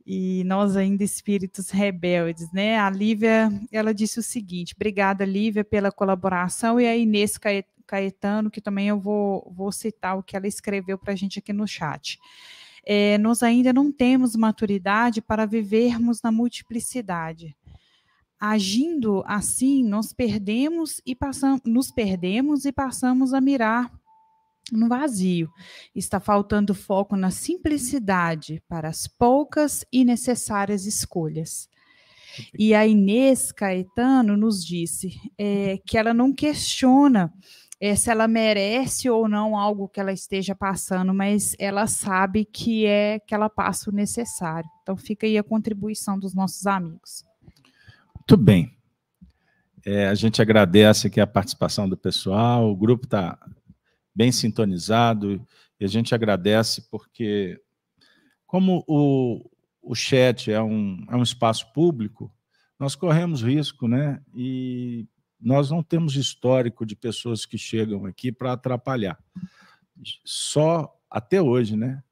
E nós ainda espíritos rebeldes, né? A Lívia, ela disse o seguinte: obrigada, Lívia, pela colaboração, e a Inês Caetano, que também eu vou, vou citar o que ela escreveu para a gente aqui no chat. É, nós ainda não temos maturidade para vivermos na multiplicidade. Agindo assim, nós perdemos e passamos, nos perdemos e passamos a mirar no vazio. Está faltando foco na simplicidade para as poucas e necessárias escolhas. E a Inês Caetano nos disse é, que ela não questiona é, se ela merece ou não algo que ela esteja passando, mas ela sabe que é que ela passa o necessário. Então fica aí a contribuição dos nossos amigos. Muito bem. É, a gente agradece aqui a participação do pessoal, o grupo está bem sintonizado, e a gente agradece porque, como o, o chat é um, é um espaço público, nós corremos risco, né? E nós não temos histórico de pessoas que chegam aqui para atrapalhar. Só até hoje, né?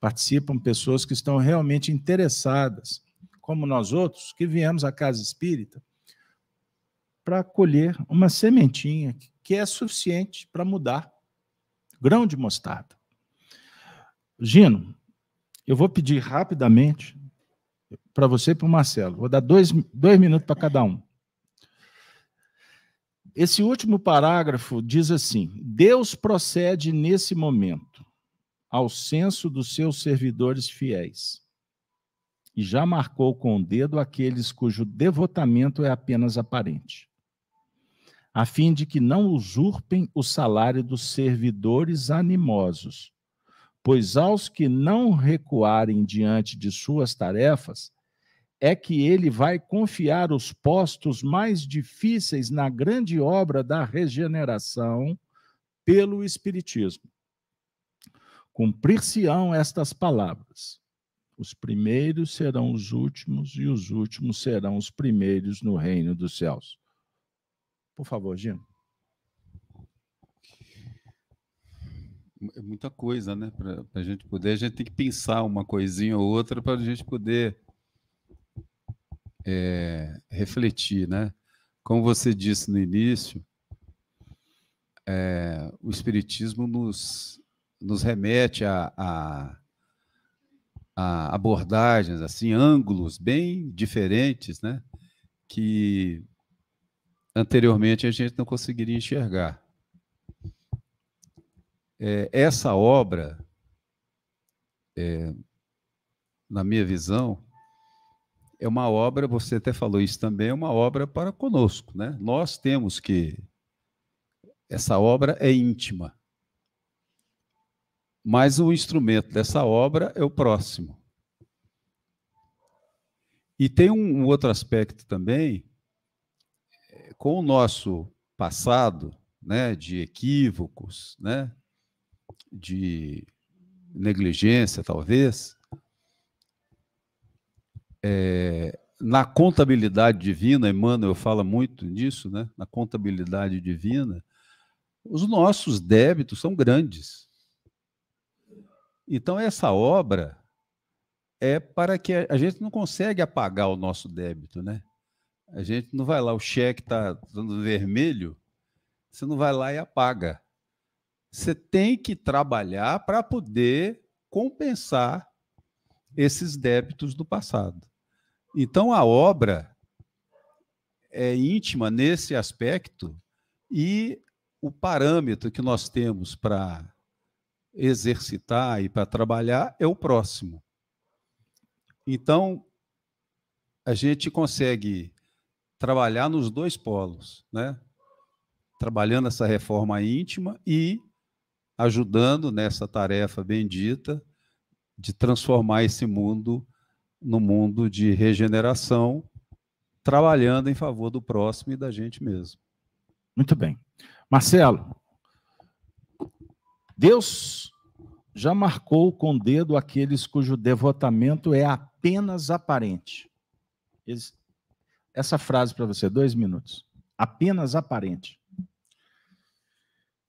Participam pessoas que estão realmente interessadas, como nós outros, que viemos à casa espírita para colher uma sementinha que é suficiente para mudar. Grão de mostarda. Gino, eu vou pedir rapidamente para você e para o Marcelo. Vou dar dois, dois minutos para cada um. Esse último parágrafo diz assim: Deus procede nesse momento ao censo dos seus servidores fiéis e já marcou com o dedo aqueles cujo devotamento é apenas aparente, a fim de que não usurpem o salário dos servidores animosos, pois aos que não recuarem diante de suas tarefas, é que ele vai confiar os postos mais difíceis na grande obra da regeneração pelo Espiritismo. Cumprir-se-ão estas palavras. Os primeiros serão os últimos e os últimos serão os primeiros no reino dos céus. Por favor, Gino. É muita coisa, né? Para a gente poder, a gente tem que pensar uma coisinha ou outra para a gente poder é, refletir, né? Como você disse no início, é, o Espiritismo nos, nos remete a, a, abordagens, assim, ângulos bem diferentes, né? Que anteriormente a gente não conseguiria enxergar. É, essa obra, é, na minha visão, é uma obra, você até falou isso também, é uma obra para conosco, né? Nós temos que essa obra é íntima. Mas o instrumento dessa obra é o próximo. E tem um, um outro aspecto também, é, com o nosso passado, né, de equívocos, né, de negligência, talvez, é, na contabilidade divina, Emmanuel fala muito nisso, né? na contabilidade divina, os nossos débitos são grandes. Então, essa obra é para que a, gente não consegue apagar o nosso débito, né? A gente não vai lá, o cheque está dando vermelho, você não vai lá e apaga. Você tem que trabalhar para poder compensar esses débitos do passado. Então, a obra é íntima nesse aspecto e o parâmetro que nós temos para exercitar e para trabalhar é o próximo. Então, a gente consegue trabalhar nos dois polos, né? Trabalhando essa reforma íntima e ajudando nessa tarefa bendita de transformar esse mundo no mundo de regeneração, trabalhando em favor do próximo e da gente mesmo. Muito bem. Marcelo, Deus já marcou com o dedo aqueles cujo devotamento é apenas aparente. Essa frase para você, dois minutos. Apenas aparente.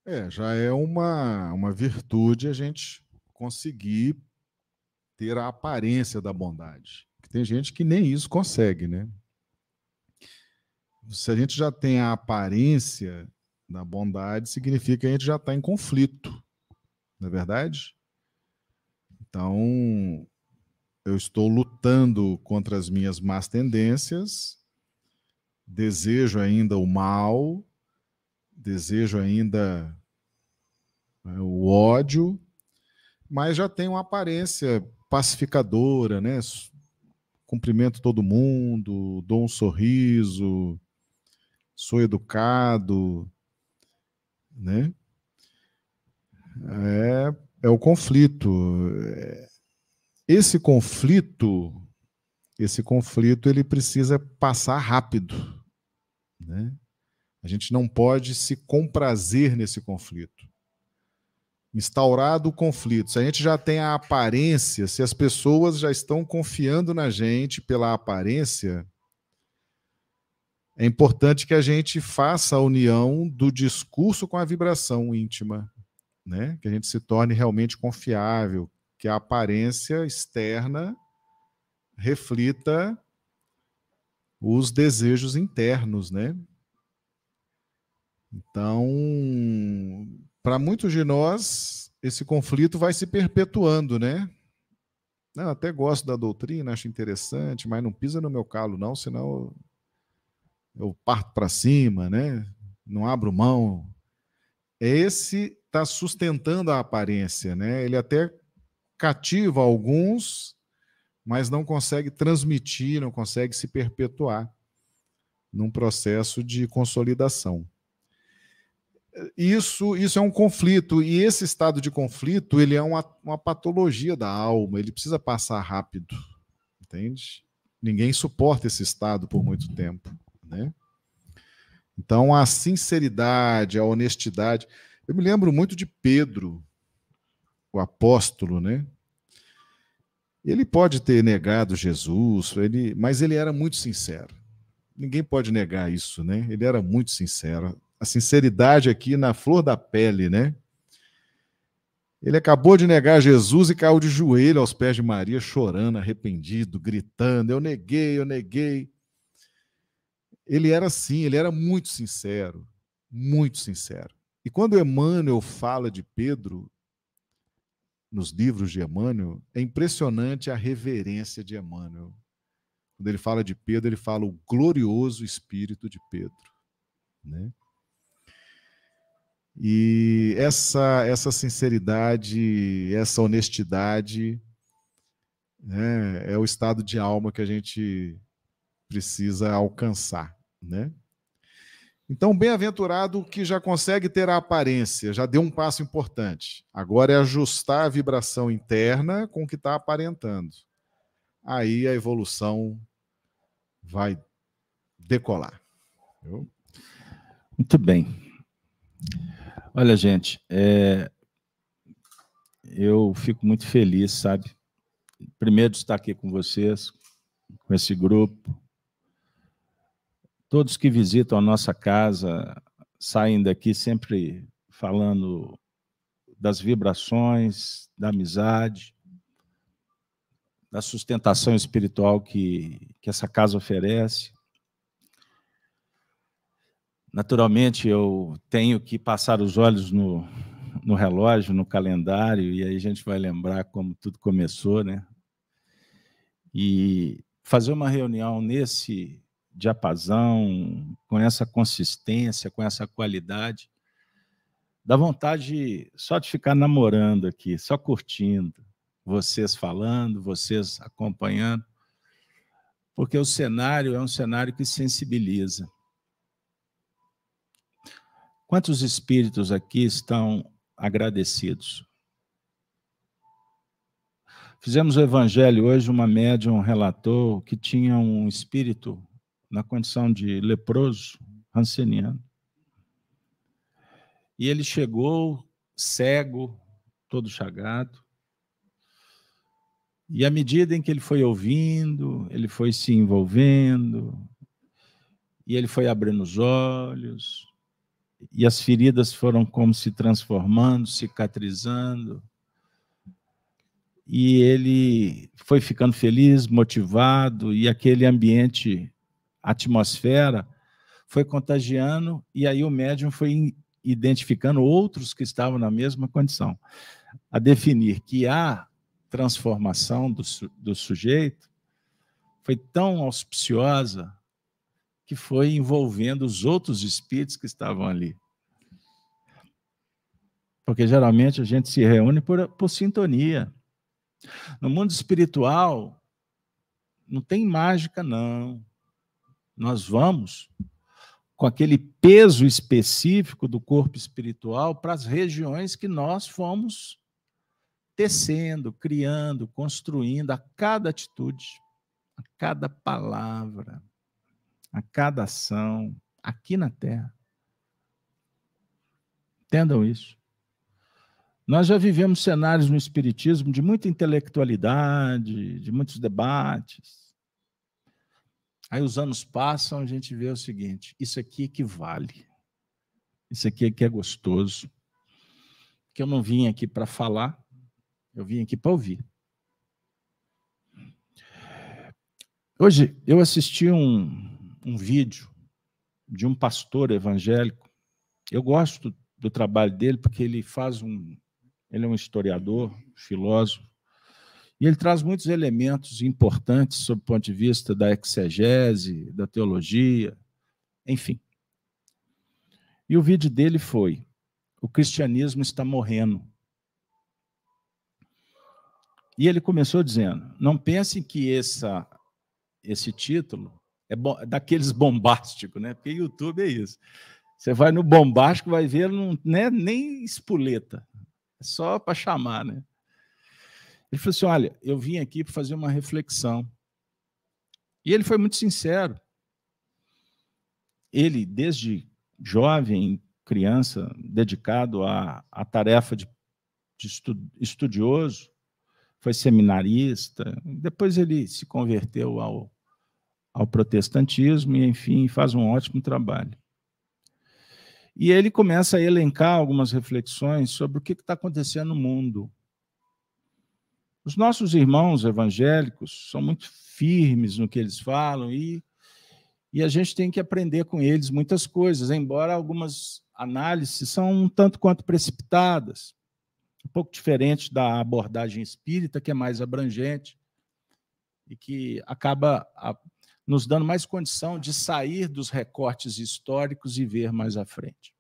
É, já é uma, uma virtude a gente conseguir ter a aparência da bondade. Tem gente que nem isso consegue, né? Se a gente já tem a aparência da bondade, significa que a gente já está em conflito, não é verdade? Então, eu estou lutando contra as minhas más tendências, desejo ainda o mal, desejo ainda né, o ódio, mas já tem uma aparência pacificadora, né? Cumprimento todo mundo, dou um sorriso, sou educado, né? É, é o conflito. Esse conflito, esse conflito, ele precisa passar rápido, né? A gente não pode se comprazer nesse conflito. Instaurado o conflito, se a gente já tem a aparência, se as pessoas já estão confiando na gente pela aparência, é importante que a gente faça a união do discurso com a vibração íntima, né? Que a gente se torne realmente confiável, que a aparência externa reflita os desejos internos, né? Então, para muitos de nós, esse conflito vai se perpetuando, né? Não, até gosto da doutrina, acho interessante, mas não pisa no meu calo, não, senão eu parto para cima, né? Não abro mão. Esse está sustentando a aparência, né? Ele até cativa alguns, mas não consegue transmitir, não consegue se perpetuar num processo de consolidação isso, isso é um conflito, e esse estado de conflito ele é uma, uma patologia da alma, ele precisa passar rápido, entende? Ninguém suporta esse estado por muito tempo, né? Então, a sinceridade, a honestidade. Eu me lembro muito de Pedro, o apóstolo, né? Ele pode ter negado Jesus, ele, mas ele era muito sincero. Ninguém pode negar isso, né? Ele era muito sincero a sinceridade aqui na flor da pele, né? Ele acabou de negar Jesus e caiu de joelho aos pés de Maria, chorando, arrependido, gritando: Eu neguei, eu neguei. Ele era assim, ele era muito sincero, muito sincero. E quando Emmanuel fala de Pedro, nos livros de Emmanuel, é impressionante a reverência de Emmanuel. Quando ele fala de Pedro, ele fala o glorioso espírito de Pedro. Né? E essa, essa sinceridade, essa honestidade né, é o estado de alma que a gente precisa alcançar. Né? Então, bem-aventurado que já consegue ter a aparência, já deu um passo importante. Agora é ajustar a vibração interna com o que está aparentando. Aí a evolução vai decolar. Muito bem. Olha, gente, é... eu fico muito feliz, sabe? Primeiro de estar aqui com vocês, com esse grupo. Todos que visitam a nossa casa saem daqui sempre falando das vibrações, da amizade, da sustentação espiritual que, que essa casa oferece. Naturalmente, eu tenho que passar os olhos no, no relógio, no calendário, e aí a gente vai lembrar como tudo começou, né? E fazer uma reunião nesse diapasão, com essa consistência, com essa qualidade. Dá vontade só de ficar namorando aqui, só curtindo, vocês falando, vocês acompanhando, porque o cenário é um cenário que sensibiliza. Quantos espíritos aqui estão agradecidos? Fizemos o evangelho hoje, uma médium relatou que tinha um espírito na condição de leproso, ranceniano. E ele chegou cego, todo chagado. E à medida em que ele foi ouvindo, ele foi se envolvendo, e ele foi abrindo os olhos, e as feridas foram como se transformando, cicatrizando. E ele foi ficando feliz, motivado, e aquele ambiente, atmosfera, foi contagiando, e aí o médium foi identificando outros que estavam na mesma condição, a definir que a transformação do, do sujeito foi tão auspiciosa que foi envolvendo os outros espíritos que estavam ali. Porque geralmente a gente se reúne por, por sintonia. No mundo espiritual, não tem mágica, não. Nós vamos com aquele peso específico do corpo espiritual para as regiões que nós fomos tecendo, criando, construindo a cada atitude, a cada palavra, a cada ação aqui na Terra. Entendam isso. Nós já vivemos cenários no Espiritismo de muita intelectualidade, de muitos debates, Aí os anos passam, a gente vê o seguinte: isso aqui equivale. Isso aqui é que é gostoso. Que eu não vim aqui para falar, eu vim aqui para ouvir. Hoje eu assisti um, um vídeo de um pastor evangélico. Eu gosto do trabalho dele porque ele faz um. Ele é um historiador, filósofo, e ele traz muitos elementos importantes sob o ponto de vista da exegese, da teologia, enfim. E o vídeo dele foi: O cristianismo está morrendo. E ele começou dizendo: Não pensem que essa, esse título é bo daqueles bombásticos, né? Porque YouTube é isso. Você vai no bombástico, vai ver, não é nem espoleta, é só para chamar, né? Ele falou assim: Olha, eu vim aqui para fazer uma reflexão. E ele foi muito sincero. Ele, desde jovem, criança, dedicado à, à tarefa de, de estudioso, foi seminarista, depois ele se converteu ao, ao protestantismo e, enfim, faz um ótimo trabalho. E ele começa a elencar algumas reflexões sobre o que está acontecendo no mundo. Os nossos irmãos evangélicos são muito firmes no que eles falam e, e a gente tem que aprender com eles muitas coisas, embora algumas análises são um tanto quanto precipitadas, um pouco diferente da abordagem espírita, que é mais abrangente e que acaba nos dando mais condição de sair dos recortes históricos e ver mais à frente.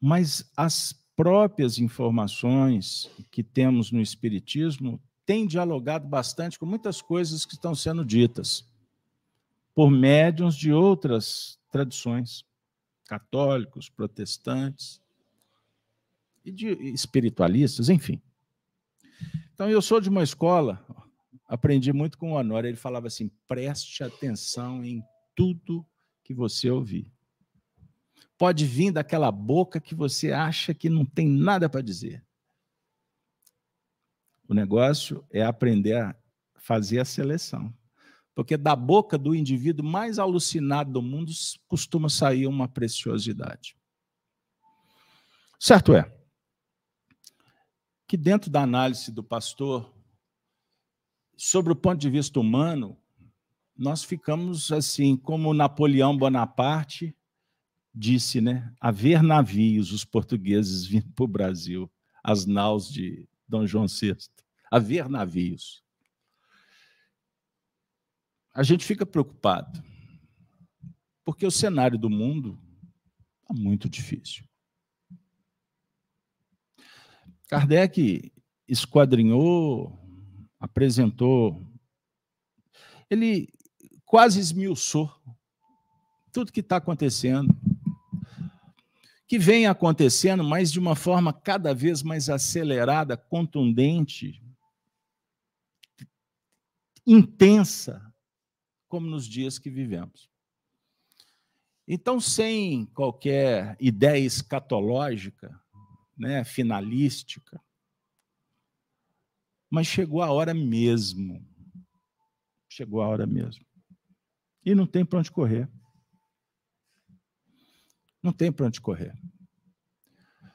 Mas as próprias informações que temos no Espiritismo têm dialogado bastante com muitas coisas que estão sendo ditas por médiums de outras tradições, católicos, protestantes e de espiritualistas, enfim. Então, eu sou de uma escola, aprendi muito com o Honório, ele falava assim: preste atenção em tudo que você ouvir pode vir daquela boca que você acha que não tem nada para dizer. O negócio é aprender a fazer a seleção. Porque da boca do indivíduo mais alucinado do mundo costuma sair uma preciosidade. Certo é que, dentro da análise do pastor, sobre o ponto de vista humano, nós ficamos assim, como Napoleão Bonaparte disse, né, haver navios, os portugueses vindo para o Brasil, as naus de Dom João VI, haver navios. a gente fica preocupado, porque o cenário do mundo está muito difícil. Kardec esquadrinhou, apresentou, ele quase esmiuçou tudo que está acontecendo, que vem acontecendo, mas de uma forma cada vez mais acelerada, contundente, intensa, como nos dias que vivemos. Então, sem qualquer ideia escatológica, né, finalística, mas chegou a hora mesmo. Chegou a hora mesmo. E não tem para onde correr. Não tem para onde correr.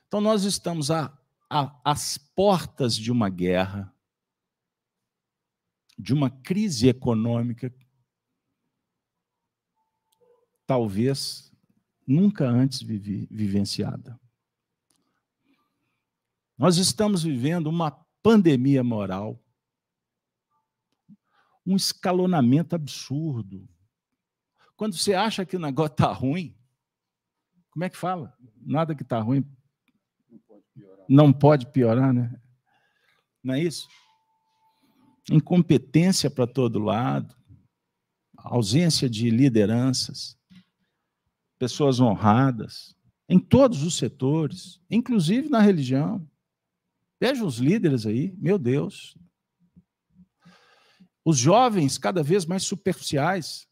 Então, nós estamos a, a, às portas de uma guerra, de uma crise econômica, talvez nunca antes vivi, vivenciada. Nós estamos vivendo uma pandemia moral, um escalonamento absurdo. Quando você acha que o negócio está ruim, como é que fala? Nada que está ruim não pode, piorar. não pode piorar, né? Não é isso? Incompetência para todo lado, ausência de lideranças, pessoas honradas, em todos os setores, inclusive na religião. Veja os líderes aí, meu Deus. Os jovens cada vez mais superficiais.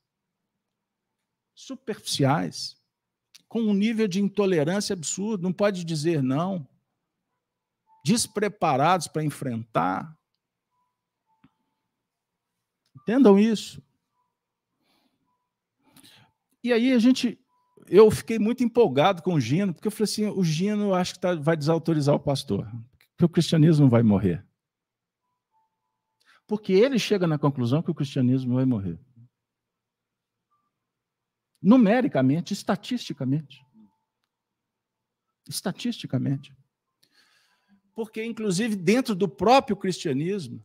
Superficiais. Com um nível de intolerância absurdo, não pode dizer não. Despreparados para enfrentar. Entendam isso. E aí a gente eu fiquei muito empolgado com o Gino, porque eu falei assim: o Gino acho que tá, vai desautorizar o pastor que o cristianismo vai morrer. Porque ele chega na conclusão que o cristianismo vai morrer. Numericamente, estatisticamente. Estatisticamente. Porque, inclusive, dentro do próprio cristianismo,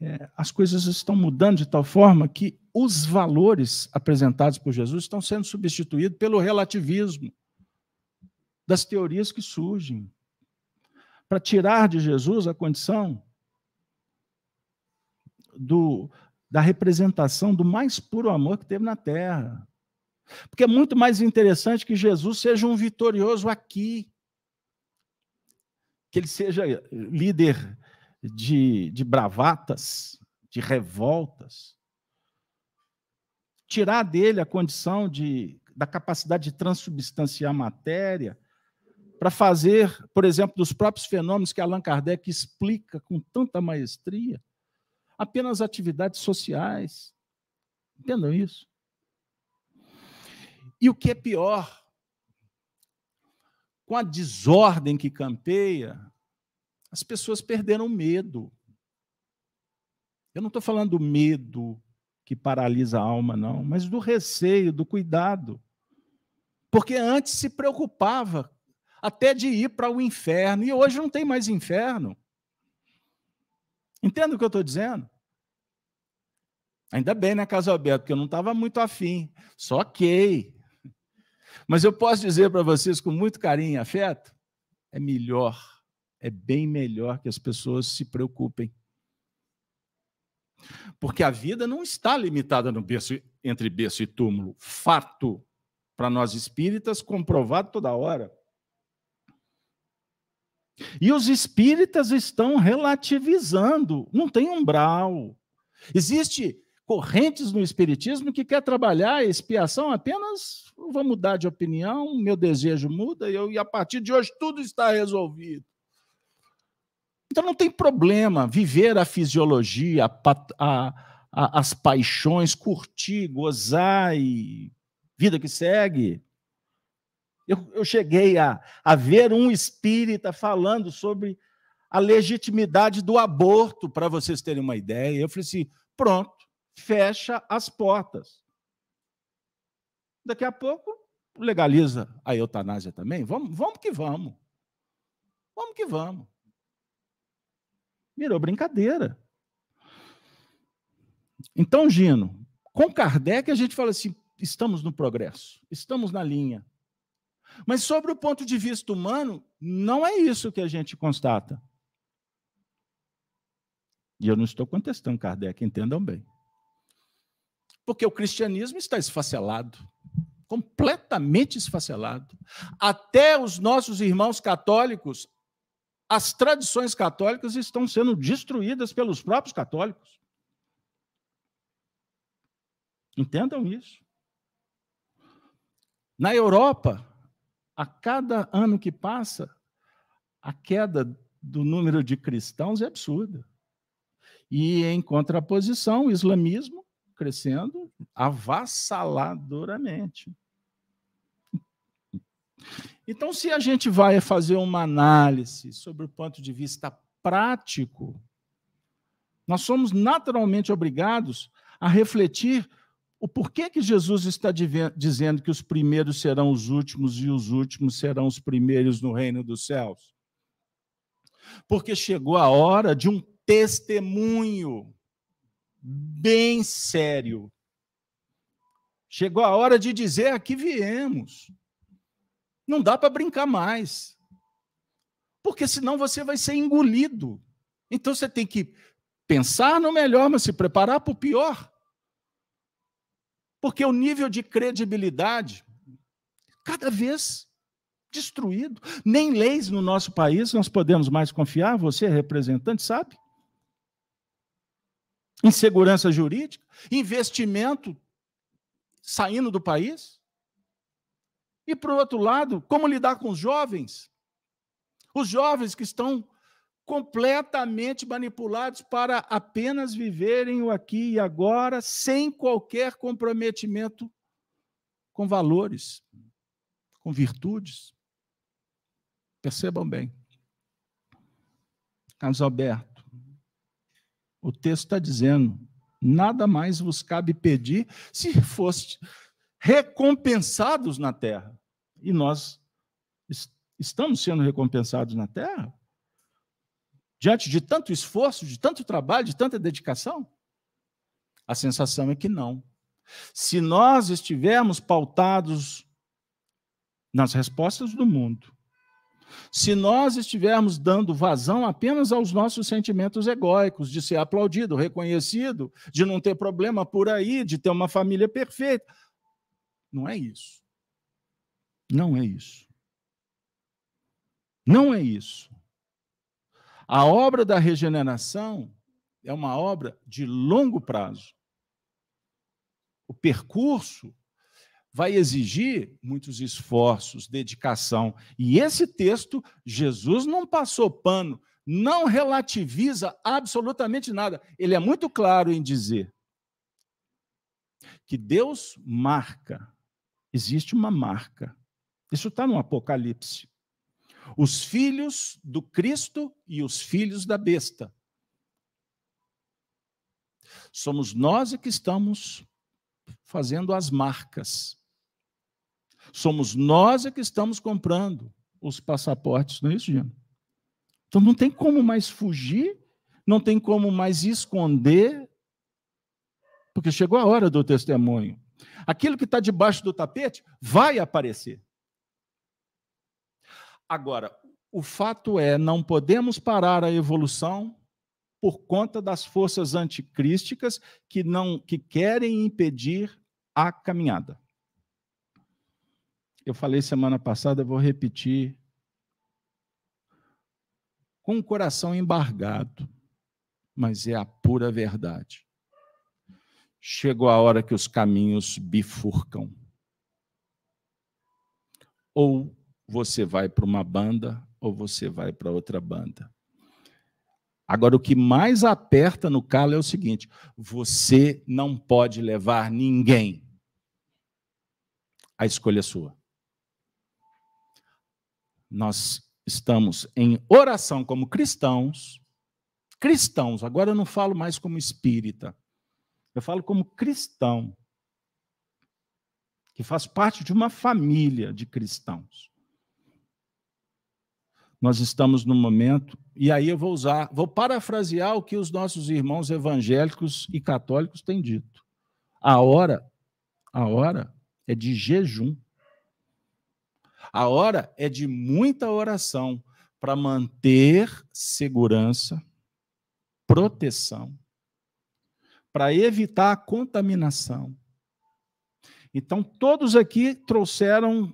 é, as coisas estão mudando de tal forma que os valores apresentados por Jesus estão sendo substituídos pelo relativismo das teorias que surgem, para tirar de Jesus a condição do, da representação do mais puro amor que teve na terra. Porque é muito mais interessante que Jesus seja um vitorioso aqui, que ele seja líder de, de bravatas, de revoltas. Tirar dele a condição de, da capacidade de transubstanciar matéria para fazer, por exemplo, dos próprios fenômenos que Allan Kardec explica com tanta maestria, apenas atividades sociais. Entendam isso? E o que é pior, com a desordem que campeia, as pessoas perderam medo. Eu não estou falando do medo que paralisa a alma, não, mas do receio, do cuidado. Porque antes se preocupava até de ir para o inferno. E hoje não tem mais inferno. Entende o que eu estou dizendo? Ainda bem, né, Casalberto, porque eu não estava muito afim. Só que. Mas eu posso dizer para vocês com muito carinho e afeto: é melhor, é bem melhor que as pessoas se preocupem. Porque a vida não está limitada no berço, entre berço e túmulo. Fato, para nós espíritas, comprovado toda hora. E os espíritas estão relativizando, não tem umbral. Existe correntes no espiritismo que quer trabalhar a expiação apenas vou mudar de opinião, meu desejo muda e, eu, e a partir de hoje tudo está resolvido. Então não tem problema viver a fisiologia, a, a, a, as paixões, curtir, gozar e vida que segue. Eu, eu cheguei a, a ver um espírita falando sobre a legitimidade do aborto, para vocês terem uma ideia. Eu falei assim: pronto, fecha as portas. Daqui a pouco legaliza a eutanásia também. Vamos, vamos que vamos. Vamos que vamos. Virou brincadeira. Então, Gino, com Kardec a gente fala assim: estamos no progresso, estamos na linha. Mas sobre o ponto de vista humano, não é isso que a gente constata. E eu não estou contestando Kardec, entendam bem. Porque o cristianismo está esfacelado completamente esfacelado. Até os nossos irmãos católicos, as tradições católicas estão sendo destruídas pelos próprios católicos. Entendam isso. Na Europa, a cada ano que passa, a queda do número de cristãos é absurda. E, em contraposição, o islamismo crescendo avassaladoramente. Então, se a gente vai fazer uma análise sobre o ponto de vista prático, nós somos naturalmente obrigados a refletir o porquê que Jesus está dizendo que os primeiros serão os últimos e os últimos serão os primeiros no reino dos céus. Porque chegou a hora de um testemunho bem sério. Chegou a hora de dizer aqui viemos. Não dá para brincar mais. Porque senão você vai ser engolido. Então você tem que pensar no melhor, mas se preparar para o pior. Porque o nível de credibilidade cada vez destruído. Nem leis no nosso país nós podemos mais confiar, você representante, sabe? Insegurança jurídica, investimento saindo do país. E, por outro lado, como lidar com os jovens? Os jovens que estão completamente manipulados para apenas viverem o aqui e agora, sem qualquer comprometimento com valores, com virtudes. Percebam bem. Carlos Alberto, o texto está dizendo: nada mais vos cabe pedir se fosse recompensados na terra. E nós estamos sendo recompensados na terra? Diante de tanto esforço, de tanto trabalho, de tanta dedicação? A sensação é que não. Se nós estivermos pautados nas respostas do mundo, se nós estivermos dando vazão apenas aos nossos sentimentos egóicos, de ser aplaudido, reconhecido, de não ter problema por aí, de ter uma família perfeita, não é isso. Não é isso. Não é isso. A obra da regeneração é uma obra de longo prazo. O percurso vai exigir muitos esforços, dedicação. E esse texto, Jesus não passou pano, não relativiza absolutamente nada. Ele é muito claro em dizer que Deus marca existe uma marca. Isso está no Apocalipse. Os filhos do Cristo e os filhos da besta. Somos nós que estamos fazendo as marcas. Somos nós que estamos comprando os passaportes, não é isso, Gino? Então não tem como mais fugir, não tem como mais esconder, porque chegou a hora do testemunho. Aquilo que está debaixo do tapete vai aparecer. Agora, o fato é, não podemos parar a evolução por conta das forças anticrísticas que não que querem impedir a caminhada. Eu falei semana passada, vou repetir com o coração embargado, mas é a pura verdade chegou a hora que os caminhos bifurcam. Ou você vai para uma banda, ou você vai para outra banda. Agora, o que mais aperta no calo é o seguinte: você não pode levar ninguém. A escolha é sua. Nós estamos em oração como cristãos. Cristãos, agora eu não falo mais como espírita. Eu falo como cristão, que faz parte de uma família de cristãos. Nós estamos num momento e aí eu vou usar, vou parafrasear o que os nossos irmãos evangélicos e católicos têm dito. A hora, a hora é de jejum. A hora é de muita oração para manter segurança, proteção, para evitar a contaminação. Então, todos aqui trouxeram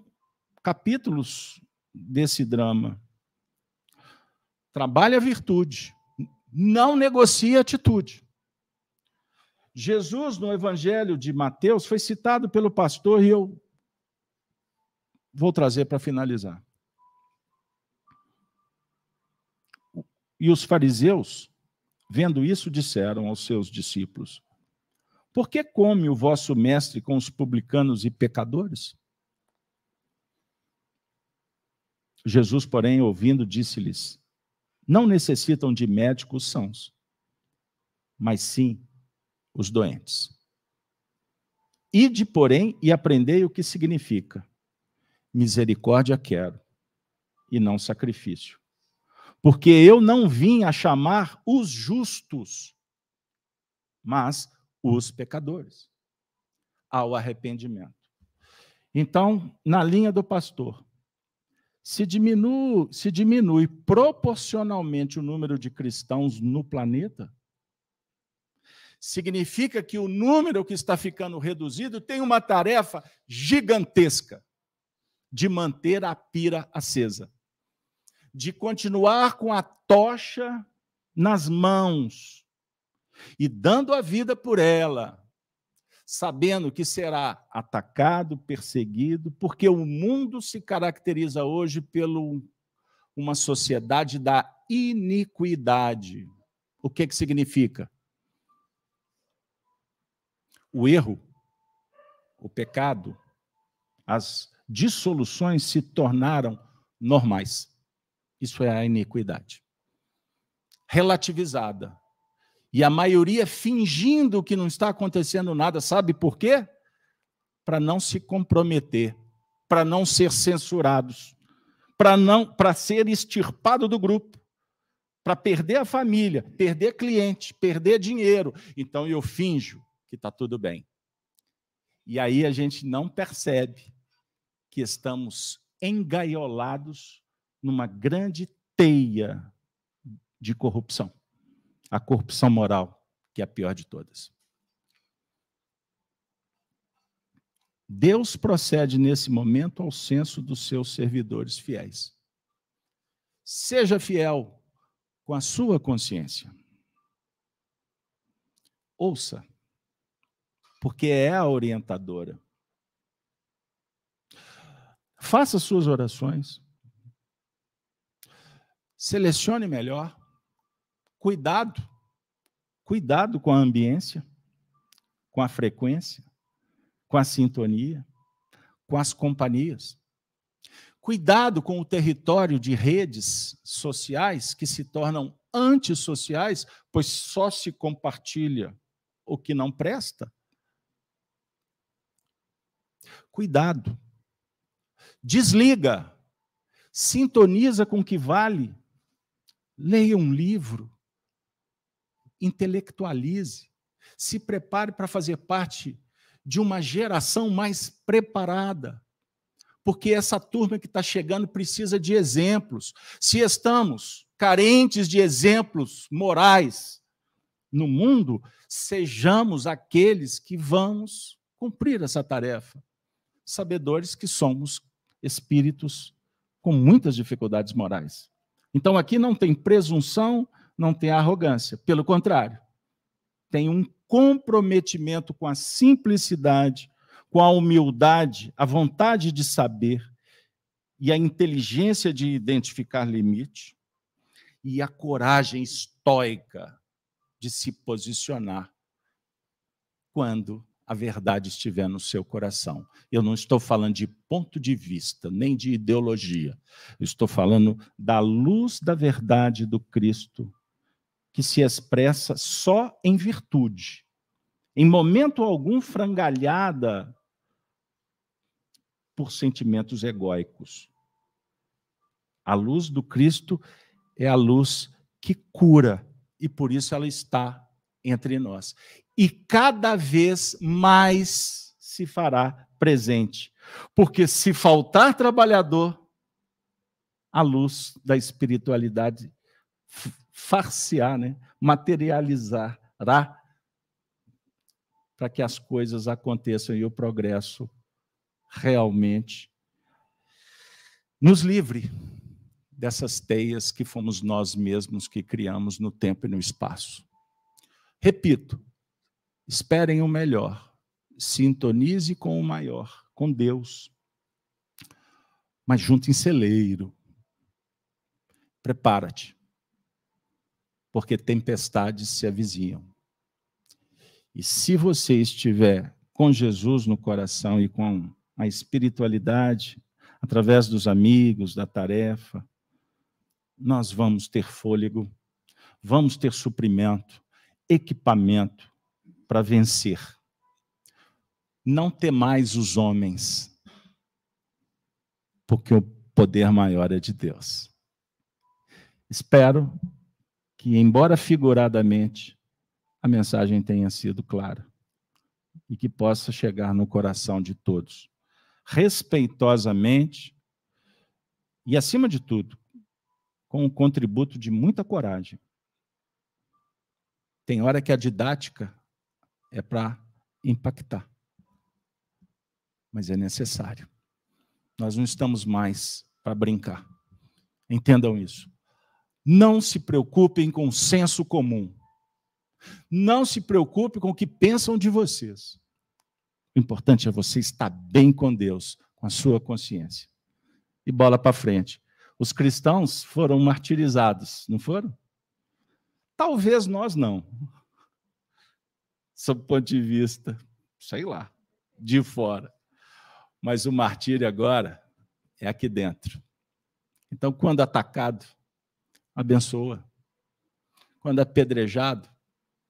capítulos desse drama. Trabalhe a virtude, não negocie a atitude. Jesus, no Evangelho de Mateus, foi citado pelo pastor e eu vou trazer para finalizar. E os fariseus, vendo isso, disseram aos seus discípulos: Por que come o vosso mestre com os publicanos e pecadores? Jesus, porém, ouvindo, disse-lhes: Não necessitam de médicos sãos, mas sim os doentes. Ide, porém, e aprendei o que significa: misericórdia quero, e não sacrifício porque eu não vim a chamar os justos, mas os pecadores ao arrependimento. Então, na linha do pastor, se diminui, se diminui proporcionalmente o número de cristãos no planeta, significa que o número que está ficando reduzido tem uma tarefa gigantesca de manter a pira acesa de continuar com a tocha nas mãos e dando a vida por ela, sabendo que será atacado, perseguido, porque o mundo se caracteriza hoje pelo uma sociedade da iniquidade. O que que significa? O erro, o pecado, as dissoluções se tornaram normais. Isso é a iniquidade. Relativizada. E a maioria fingindo que não está acontecendo nada, sabe por quê? Para não se comprometer, para não ser censurados, para não para ser extirpado do grupo, para perder a família, perder cliente, perder dinheiro. Então eu finjo que está tudo bem. E aí a gente não percebe que estamos engaiolados numa grande teia de corrupção. A corrupção moral, que é a pior de todas. Deus procede nesse momento ao censo dos seus servidores fiéis. Seja fiel com a sua consciência. Ouça, porque é a orientadora. Faça suas orações. Selecione melhor. Cuidado. Cuidado com a ambiência, com a frequência, com a sintonia, com as companhias. Cuidado com o território de redes sociais que se tornam antissociais, pois só se compartilha o que não presta. Cuidado. Desliga. Sintoniza com o que vale Leia um livro, intelectualize, se prepare para fazer parte de uma geração mais preparada, porque essa turma que está chegando precisa de exemplos. Se estamos carentes de exemplos morais no mundo, sejamos aqueles que vamos cumprir essa tarefa, sabedores que somos espíritos com muitas dificuldades morais. Então aqui não tem presunção, não tem arrogância. Pelo contrário, tem um comprometimento com a simplicidade, com a humildade, a vontade de saber e a inteligência de identificar limite e a coragem estoica de se posicionar quando a verdade estiver no seu coração. Eu não estou falando de ponto de vista, nem de ideologia. Eu estou falando da luz da verdade do Cristo, que se expressa só em virtude. Em momento algum frangalhada por sentimentos egóicos. A luz do Cristo é a luz que cura e por isso ela está entre nós. E cada vez mais se fará presente. Porque se faltar trabalhador, a luz da espiritualidade farciar, né? materializará para que as coisas aconteçam e o progresso realmente nos livre dessas teias que fomos nós mesmos que criamos no tempo e no espaço. Repito, esperem o melhor, sintonize com o maior, com Deus, mas junto em celeiro. Prepara-te, porque tempestades se avizinham. E se você estiver com Jesus no coração e com a espiritualidade, através dos amigos, da tarefa, nós vamos ter fôlego, vamos ter suprimento, equipamento para vencer. Não temais os homens, porque o poder maior é de Deus. Espero que, embora figuradamente, a mensagem tenha sido clara e que possa chegar no coração de todos, respeitosamente e, acima de tudo, com o contributo de muita coragem. Tem hora que a didática é para impactar, mas é necessário. Nós não estamos mais para brincar. Entendam isso. Não se preocupem com o senso comum. Não se preocupe com o que pensam de vocês. O importante é você estar bem com Deus, com a sua consciência. E bola para frente. Os cristãos foram martirizados, não foram? Talvez nós não. Sob o ponto de vista, sei lá, de fora. Mas o martírio agora é aqui dentro. Então, quando atacado, abençoa. Quando apedrejado,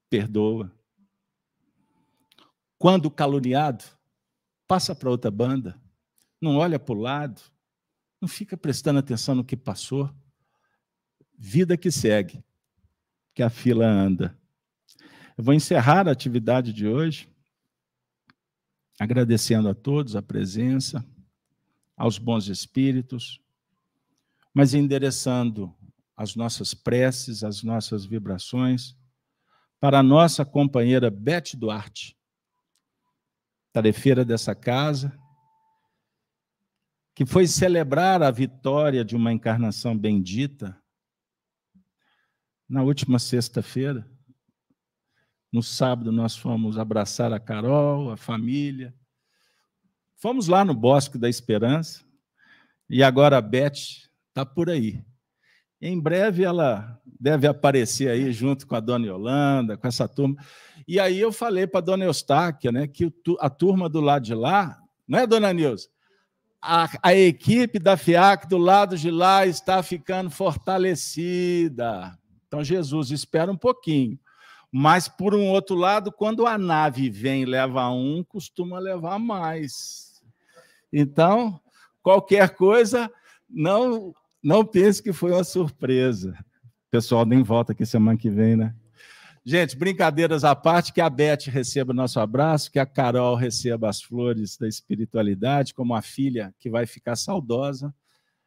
perdoa. Quando caluniado, passa para outra banda. Não olha para o lado, não fica prestando atenção no que passou. Vida que segue, que a fila anda. Eu vou encerrar a atividade de hoje agradecendo a todos a presença, aos bons espíritos, mas endereçando as nossas preces, as nossas vibrações para a nossa companheira Beth Duarte, tarefeira dessa casa, que foi celebrar a vitória de uma encarnação bendita na última sexta-feira. No sábado, nós fomos abraçar a Carol, a família. Fomos lá no Bosque da Esperança. E agora a Beth está por aí. Em breve ela deve aparecer aí junto com a dona Yolanda, com essa turma. E aí eu falei para a dona Eustáquia né, que a turma do lado de lá, não é, dona Nilza? a, a equipe da FIAC do lado de lá está ficando fortalecida. Então, Jesus espera um pouquinho. Mas, por um outro lado, quando a nave vem e leva um, costuma levar mais. Então, qualquer coisa, não, não pense que foi uma surpresa. O pessoal nem volta aqui semana que vem, né? Gente, brincadeiras à parte, que a Beth receba nosso abraço, que a Carol receba as flores da espiritualidade, como a filha que vai ficar saudosa,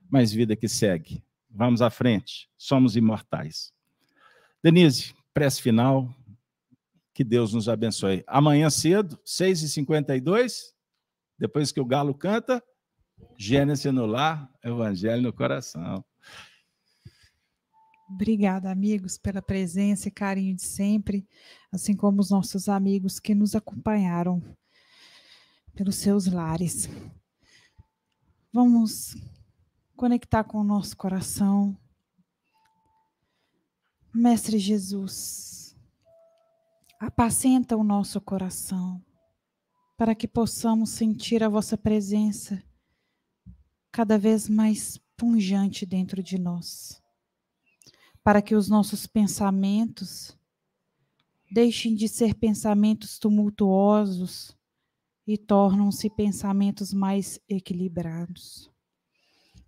mas vida que segue. Vamos à frente, somos imortais. Denise, prece final, que Deus nos abençoe. Amanhã cedo, 6h52, depois que o galo canta, Gênesis no lar, Evangelho no coração. Obrigada, amigos, pela presença e carinho de sempre, assim como os nossos amigos que nos acompanharam pelos seus lares. Vamos conectar com o nosso coração. Mestre Jesus, apacenta o nosso coração para que possamos sentir a vossa presença cada vez mais punjante dentro de nós para que os nossos pensamentos deixem de ser pensamentos tumultuosos e tornam-se pensamentos mais equilibrados.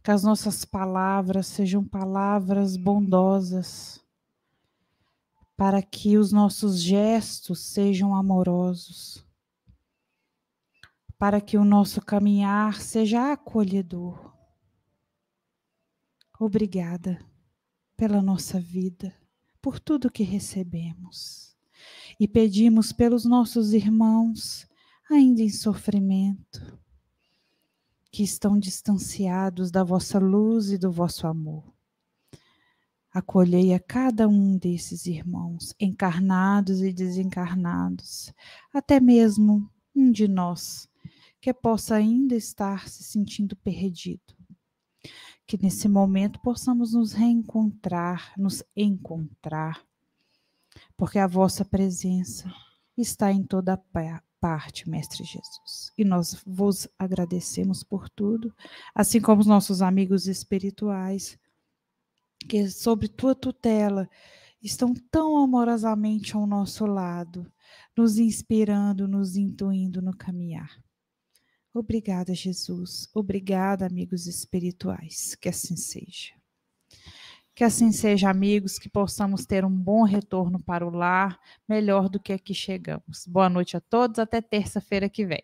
Que as nossas palavras sejam palavras bondosas, para que os nossos gestos sejam amorosos, para que o nosso caminhar seja acolhedor. Obrigada pela nossa vida, por tudo que recebemos. E pedimos pelos nossos irmãos ainda em sofrimento, que estão distanciados da vossa luz e do vosso amor. Acolhei a cada um desses irmãos, encarnados e desencarnados, até mesmo um de nós, que possa ainda estar se sentindo perdido. Que nesse momento possamos nos reencontrar, nos encontrar, porque a vossa presença está em toda parte, Mestre Jesus. E nós vos agradecemos por tudo, assim como os nossos amigos espirituais, que sob tua tutela estão tão amorosamente ao nosso lado, nos inspirando, nos intuindo no caminhar. Obrigada, Jesus. Obrigada, amigos espirituais. Que assim seja. Que assim seja, amigos, que possamos ter um bom retorno para o lar, melhor do que aqui chegamos. Boa noite a todos, até terça-feira que vem.